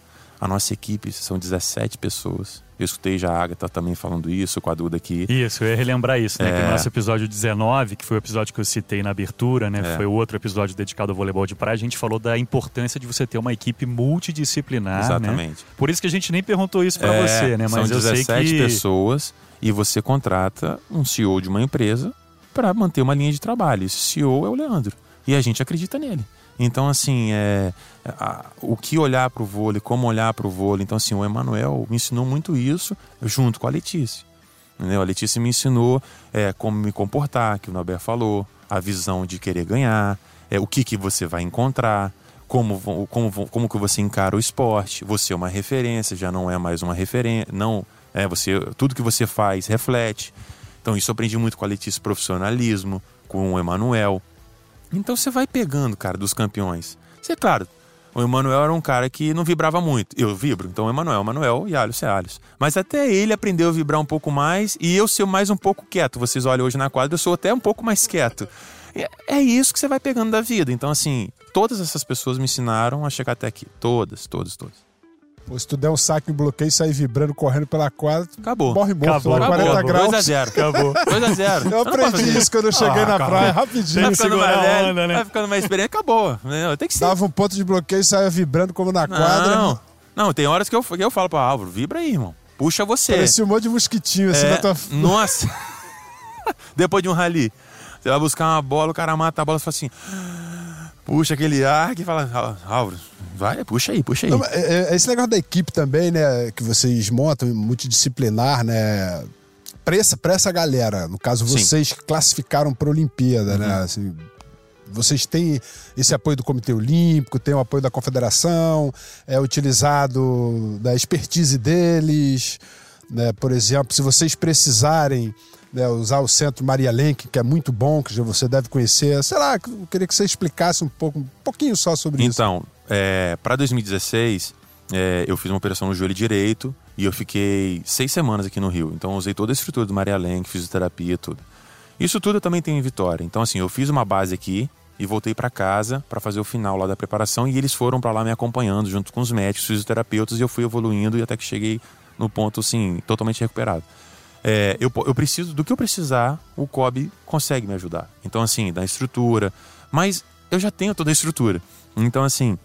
a nossa equipe são 17 pessoas. Eu escutei já a Agatha também falando isso, com a Duda aqui. Isso, eu ia relembrar isso, né? É... Que no nosso episódio 19, que foi o episódio que eu citei na abertura, né? É. Foi o outro episódio dedicado ao voleibol de praia, a gente falou da importância de você ter uma equipe multidisciplinar. Né? Exatamente. Né? Por isso que a gente nem perguntou isso para é, você, né? Mas são 17 eu sei que... pessoas e você contrata um CEO de uma empresa para manter uma linha de trabalho. Esse CEO é o Leandro. E a gente acredita nele. Então, assim, é, a, o que olhar para o vôlei, como olhar para o vôlei. Então, assim, o Emanuel me ensinou muito isso junto com a Letícia. Entendeu? A Letícia me ensinou é, como me comportar, que o Nobel falou, a visão de querer ganhar, é, o que, que você vai encontrar, como, como, como que você encara o esporte. Você é uma referência, já não é mais uma referência. Não, é, você, tudo que você faz reflete. Então, isso eu aprendi muito com a Letícia, profissionalismo, com o Emanuel. Então você vai pegando, cara, dos campeões. Você, é claro, o Emanuel era um cara que não vibrava muito. Eu vibro, então Emanuel, Emanuel e Alhos é Alhos. Mas até ele aprendeu a vibrar um pouco mais e eu ser mais um pouco quieto. Vocês olham hoje na quadra, eu sou até um pouco mais quieto. É isso que você vai pegando da vida. Então, assim, todas essas pessoas me ensinaram a chegar até aqui. Todas, todas, todas. Pô, se tu der um saque em bloqueio e sair vibrando, correndo pela quadra, acabou. morre morto. Acabou, lá, 40 acabou. graus. 2x0. Acabou. 2x0. Eu aprendi isso quando eu cheguei ah, na acabou. praia, rapidinho. Vai ficando mais velho, onda, né? vai ficando mais experiente, acabou. Tem que ser. Dava um ponto de bloqueio e saia vibrando como na quadra. Não, não tem horas que eu, que eu falo pro Álvaro, vibra aí, irmão. Puxa você. Parecia um monte de mosquitinho assim é, na tua... Nossa. Depois de um rally, você vai buscar uma bola, o cara mata a bola e fala assim puxa aquele ar que fala, Álvaro, vai, puxa aí, puxa aí. Não, é, é esse negócio da equipe também, né, que vocês montam, multidisciplinar, né, pra essa, pra essa galera, no caso vocês Sim. classificaram para a Olimpíada, né, uhum. né, assim, vocês têm esse apoio do Comitê Olímpico, tem o apoio da Confederação, é utilizado da expertise deles, né, por exemplo, se vocês precisarem né, usar o Centro Maria Lenk, que é muito bom, que você deve conhecer. Sei lá, eu queria que você explicasse um pouco, um pouquinho só sobre então, isso. Então, é, para 2016, é, eu fiz uma operação no joelho direito e eu fiquei seis semanas aqui no Rio. Então, usei toda a estrutura do Maria Lenk, fisioterapia, tudo. Isso tudo eu também tenho em Vitória. Então, assim, eu fiz uma base aqui e voltei para casa para fazer o final lá da preparação e eles foram para lá me acompanhando junto com os médicos, fisioterapeutas e eu fui evoluindo e até que cheguei no ponto, assim, totalmente recuperado é, eu, eu preciso do que eu precisar, o COB consegue me ajudar. Então, assim, da estrutura. Mas eu já tenho toda a estrutura. Então, assim,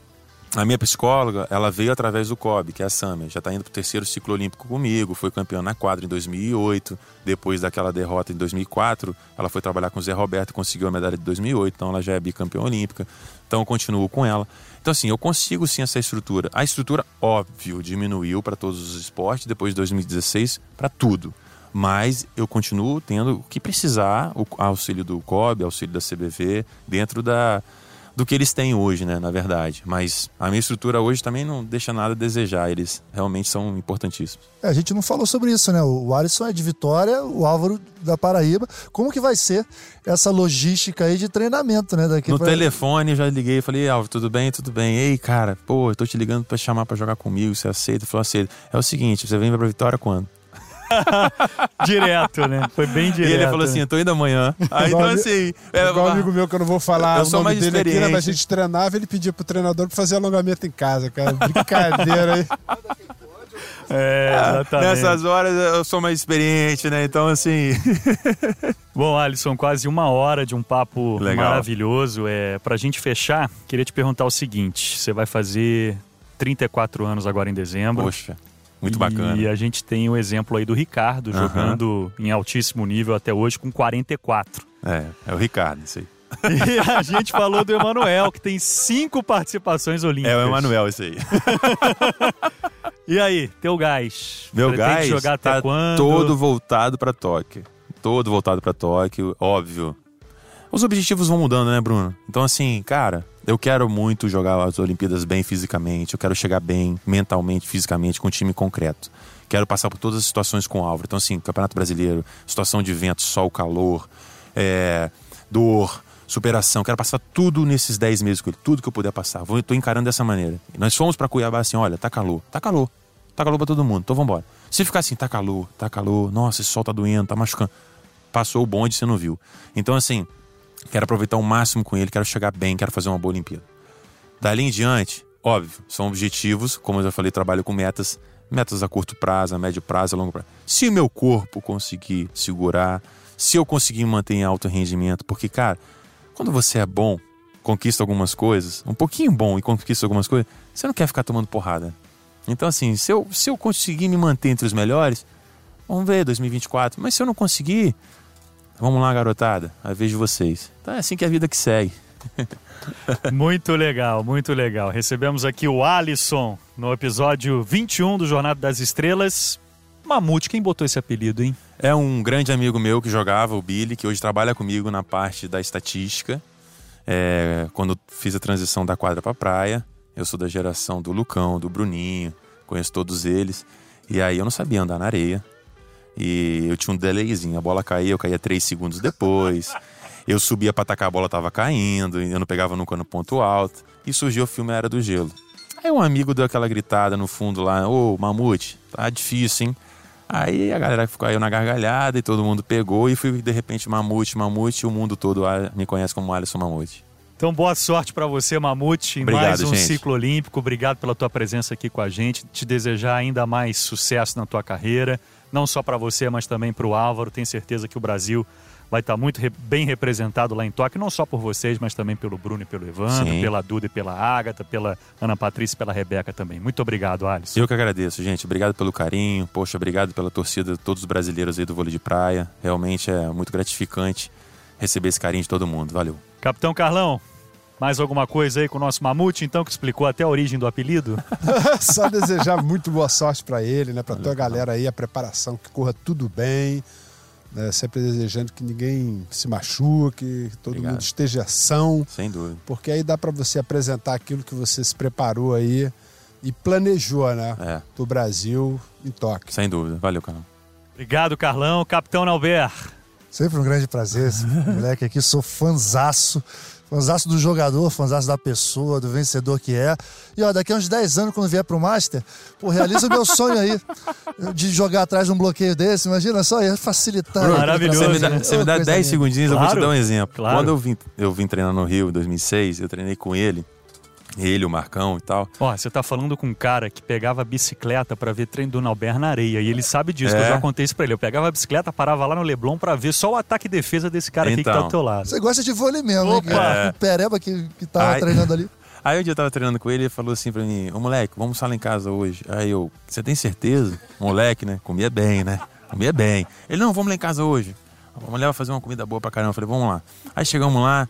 a minha psicóloga, ela veio através do COB, que é a Samia. Já está indo para o terceiro ciclo olímpico comigo, foi campeã na quadra em 2008. Depois daquela derrota em 2004, ela foi trabalhar com o Zé Roberto e conseguiu a medalha de 2008. Então, ela já é bicampeã olímpica. Então, eu continuo com ela. Então, assim, eu consigo sim essa estrutura. A estrutura, óbvio, diminuiu para todos os esportes depois de 2016, para tudo mas eu continuo tendo o que precisar, o auxílio do COB, auxílio da CBV, dentro da, do que eles têm hoje, né, na verdade. Mas a minha estrutura hoje também não deixa nada a desejar, eles realmente são importantíssimos. É, a gente não falou sobre isso, né? O Alisson é de Vitória, o Álvaro da Paraíba. Como que vai ser essa logística aí de treinamento, né? Daqui no pra... telefone eu já liguei e falei, Álvaro, tudo bem? Tudo bem. Ei, cara, pô, eu tô te ligando para chamar para jogar comigo, você aceita? Falou, aceita. É o seguinte, você vem pra Vitória quando? direto, né? Foi bem direto. E ele falou assim: eu tô indo amanhã. Aí então, assim. É, igual um amigo meu que eu não vou falar eu o nome dele aqui, né? Mas a gente treinava ele pedia pro treinador pra fazer alongamento em casa, cara. Brincadeira aí. É, exatamente. Nessas horas eu sou mais experiente, né? Então, assim. Bom, Alisson, quase uma hora de um papo Legal. maravilhoso. É, pra gente fechar, queria te perguntar o seguinte: você vai fazer 34 anos agora em dezembro. Poxa, muito e bacana. E a gente tem o exemplo aí do Ricardo jogando em altíssimo nível até hoje com 44. É, é o Ricardo, isso aí. E a gente falou do Emanuel, que tem cinco participações olímpicas. É o Emanuel, isso aí. E aí, teu gás? Meu Pretende gás jogar até tá quando? todo voltado pra Tóquio. Todo voltado pra Tóquio, óbvio. Os objetivos vão mudando, né, Bruno? Então, assim, cara, eu quero muito jogar as Olimpíadas bem fisicamente. Eu quero chegar bem mentalmente, fisicamente, com um time concreto. Quero passar por todas as situações com o Álvaro. Então, assim, Campeonato Brasileiro, situação de vento, sol, calor, é, dor, superação. Quero passar tudo nesses 10 meses com ele. Tudo que eu puder passar. Vou, tô encarando dessa maneira. E nós fomos pra Cuiabá assim, olha, tá calor. Tá calor. Tá calor pra todo mundo. Então vambora. Se ficar assim, tá calor, tá calor. Nossa, esse sol tá doendo, tá machucando. Passou o bonde, você não viu. Então, assim, quero aproveitar o máximo com ele. Quero chegar bem, quero fazer uma boa Olimpíada. Dali em diante, óbvio, são objetivos, como eu já falei, trabalho com metas, metas a curto prazo, a médio prazo, a longo prazo. Se o meu corpo conseguir segurar, se eu conseguir manter em alto rendimento, porque, cara, quando você é bom, conquista algumas coisas, um pouquinho bom e conquista algumas coisas, você não quer ficar tomando porrada. Então, assim, se eu, se eu conseguir me manter entre os melhores, vamos ver 2024. Mas se eu não conseguir, vamos lá, garotada, a vez de vocês. Então é assim que é a vida que segue. Muito legal, muito legal. Recebemos aqui o Alisson no episódio 21 do Jornada das Estrelas. Mamute, quem botou esse apelido, hein? É um grande amigo meu que jogava, o Billy, que hoje trabalha comigo na parte da estatística. É, quando fiz a transição da quadra para praia, eu sou da geração do Lucão, do Bruninho, conheço todos eles. E aí eu não sabia andar na areia. E eu tinha um delayzinho, a bola caía, eu caía três segundos depois. Eu subia para atacar, a bola tava caindo, e eu não pegava nunca no ponto alto. E surgiu o filme Era do Gelo. Aí um amigo deu aquela gritada no fundo lá, ô Mamute, tá difícil, hein? Aí a galera ficou aí na gargalhada e todo mundo pegou e fui de repente Mamute, Mamute, e o mundo todo me conhece como Alisson Mamute. Então, boa sorte para você, Mamute, em Obrigado, mais um gente. ciclo olímpico. Obrigado pela tua presença aqui com a gente. Te desejar ainda mais sucesso na tua carreira, não só para você, mas também para o Álvaro. Tenho certeza que o Brasil vai estar muito re- bem representado lá em Tóquio, não só por vocês, mas também pelo Bruno e pelo Evandro, Sim. pela Duda e pela Ágata, pela Ana Patrícia e pela Rebeca também. Muito obrigado, Alisson. Eu que agradeço, gente. Obrigado pelo carinho. Poxa, obrigado pela torcida de todos os brasileiros aí do vôlei de praia. Realmente é muito gratificante receber esse carinho de todo mundo. Valeu. Capitão Carlão, mais alguma coisa aí com o nosso Mamute, então, que explicou até a origem do apelido? Só desejar muito boa sorte para ele, né? Para toda a galera aí, a preparação, que corra tudo bem. né? Sempre desejando que ninguém se machuque, que todo Obrigado. mundo esteja são, Sem dúvida. porque aí dá para você apresentar aquilo que você se preparou aí e planejou, né? É, Do Brasil em Tóquio. sem dúvida. Valeu, canal. Obrigado, Carlão. Capitão Nauber. Sempre um grande prazer, esse moleque aqui, sou fanzaço. Fanzaço do jogador, fanzaço da pessoa, do vencedor que é. E ó, daqui a uns 10 anos, quando vier pro Master, pô, realiza o meu sonho aí de jogar atrás de um bloqueio desse. Imagina só, ia facilitar. Maravilhoso, Você me dá, né? você me dá Ô, coisa 10 linda. segundinhos, eu vou te Claro, dar um exemplo. claro. Quando eu vim, eu vim treinar no Rio em 2006, eu treinei com ele, ele, o Marcão e tal. Ó, você tá falando com um cara que pegava a bicicleta pra ver treino do Nauber na areia. E ele sabe disso, que eu É. já contei isso pra ele. Eu pegava a bicicleta, parava lá no Leblon pra ver só o ataque e defesa desse cara aqui que tá Então. do teu lado. Você gosta de vôlei mesmo, hein? Opa! cara? O Pereba que, que tava Ai. treinando ali. Aí um dia eu tava treinando com ele e ele falou assim pra mim, ô moleque, vamos almoçar lá em casa hoje. Aí eu, você tem certeza? Moleque, né? Comia bem, né? Comia bem. Ele, não, vamos lá em casa hoje. A mulher vai fazer uma comida boa pra caramba. Eu falei, vamos lá. Aí chegamos lá,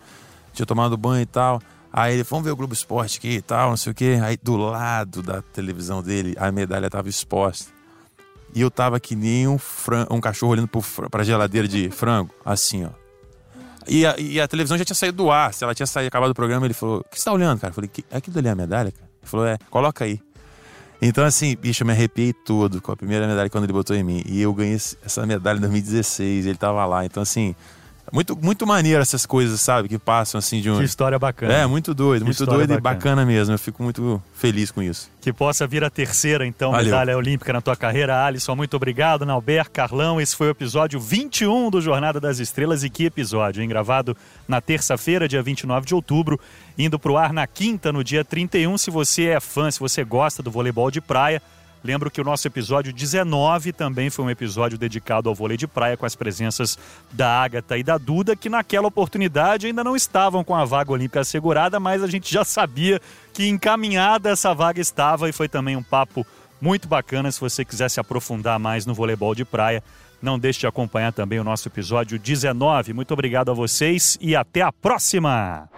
tinha tomado banho e tal. Aí ele, vamos ver o Globo Esporte aqui e tal, não sei o quê. Aí do lado da televisão dele, a medalha tava exposta. E eu tava que nem um, fran- um cachorro olhando fr- pra geladeira de frango, assim, ó. E a, e a televisão já tinha saído do ar. Se ela tinha saído, acabado o programa, ele falou: O que você tá olhando, cara? Eu falei: "Que- Aquilo ali é a medalha, cara? Ele falou: É, coloca aí. Então, assim, bicho, eu me arrepiei todo com a primeira medalha quando ele botou em mim. E eu ganhei essa medalha em 2016, ele tava lá. Então, assim, muito, muito maneiro essas coisas, sabe? Que passam, assim, de um. Que história bacana. É, muito doido, Que muito doido e bacana. bacana mesmo. Eu fico muito feliz com isso. Que possa vir a terceira, então, Valeu. medalha olímpica na tua carreira, Alisson. Muito obrigado, Nauber, Carlão. Esse foi o episódio 21 do Jornada das Estrelas. E que episódio, hein? Gravado na terça-feira, dia 29 de outubro, indo pro ar na quinta, no dia 31. Se você é fã, se você gosta do voleibol de praia, Lembro que o nosso episódio 19 também foi um episódio dedicado ao vôlei de praia com as presenças da Ágata e da Duda, que naquela oportunidade ainda não estavam com a vaga olímpica assegurada, mas a gente já sabia que encaminhada essa vaga estava e foi também um papo muito bacana. Se você quiser se aprofundar mais no voleibol de praia, não deixe de acompanhar também o nosso episódio 19. Muito obrigado a vocês e até a próxima!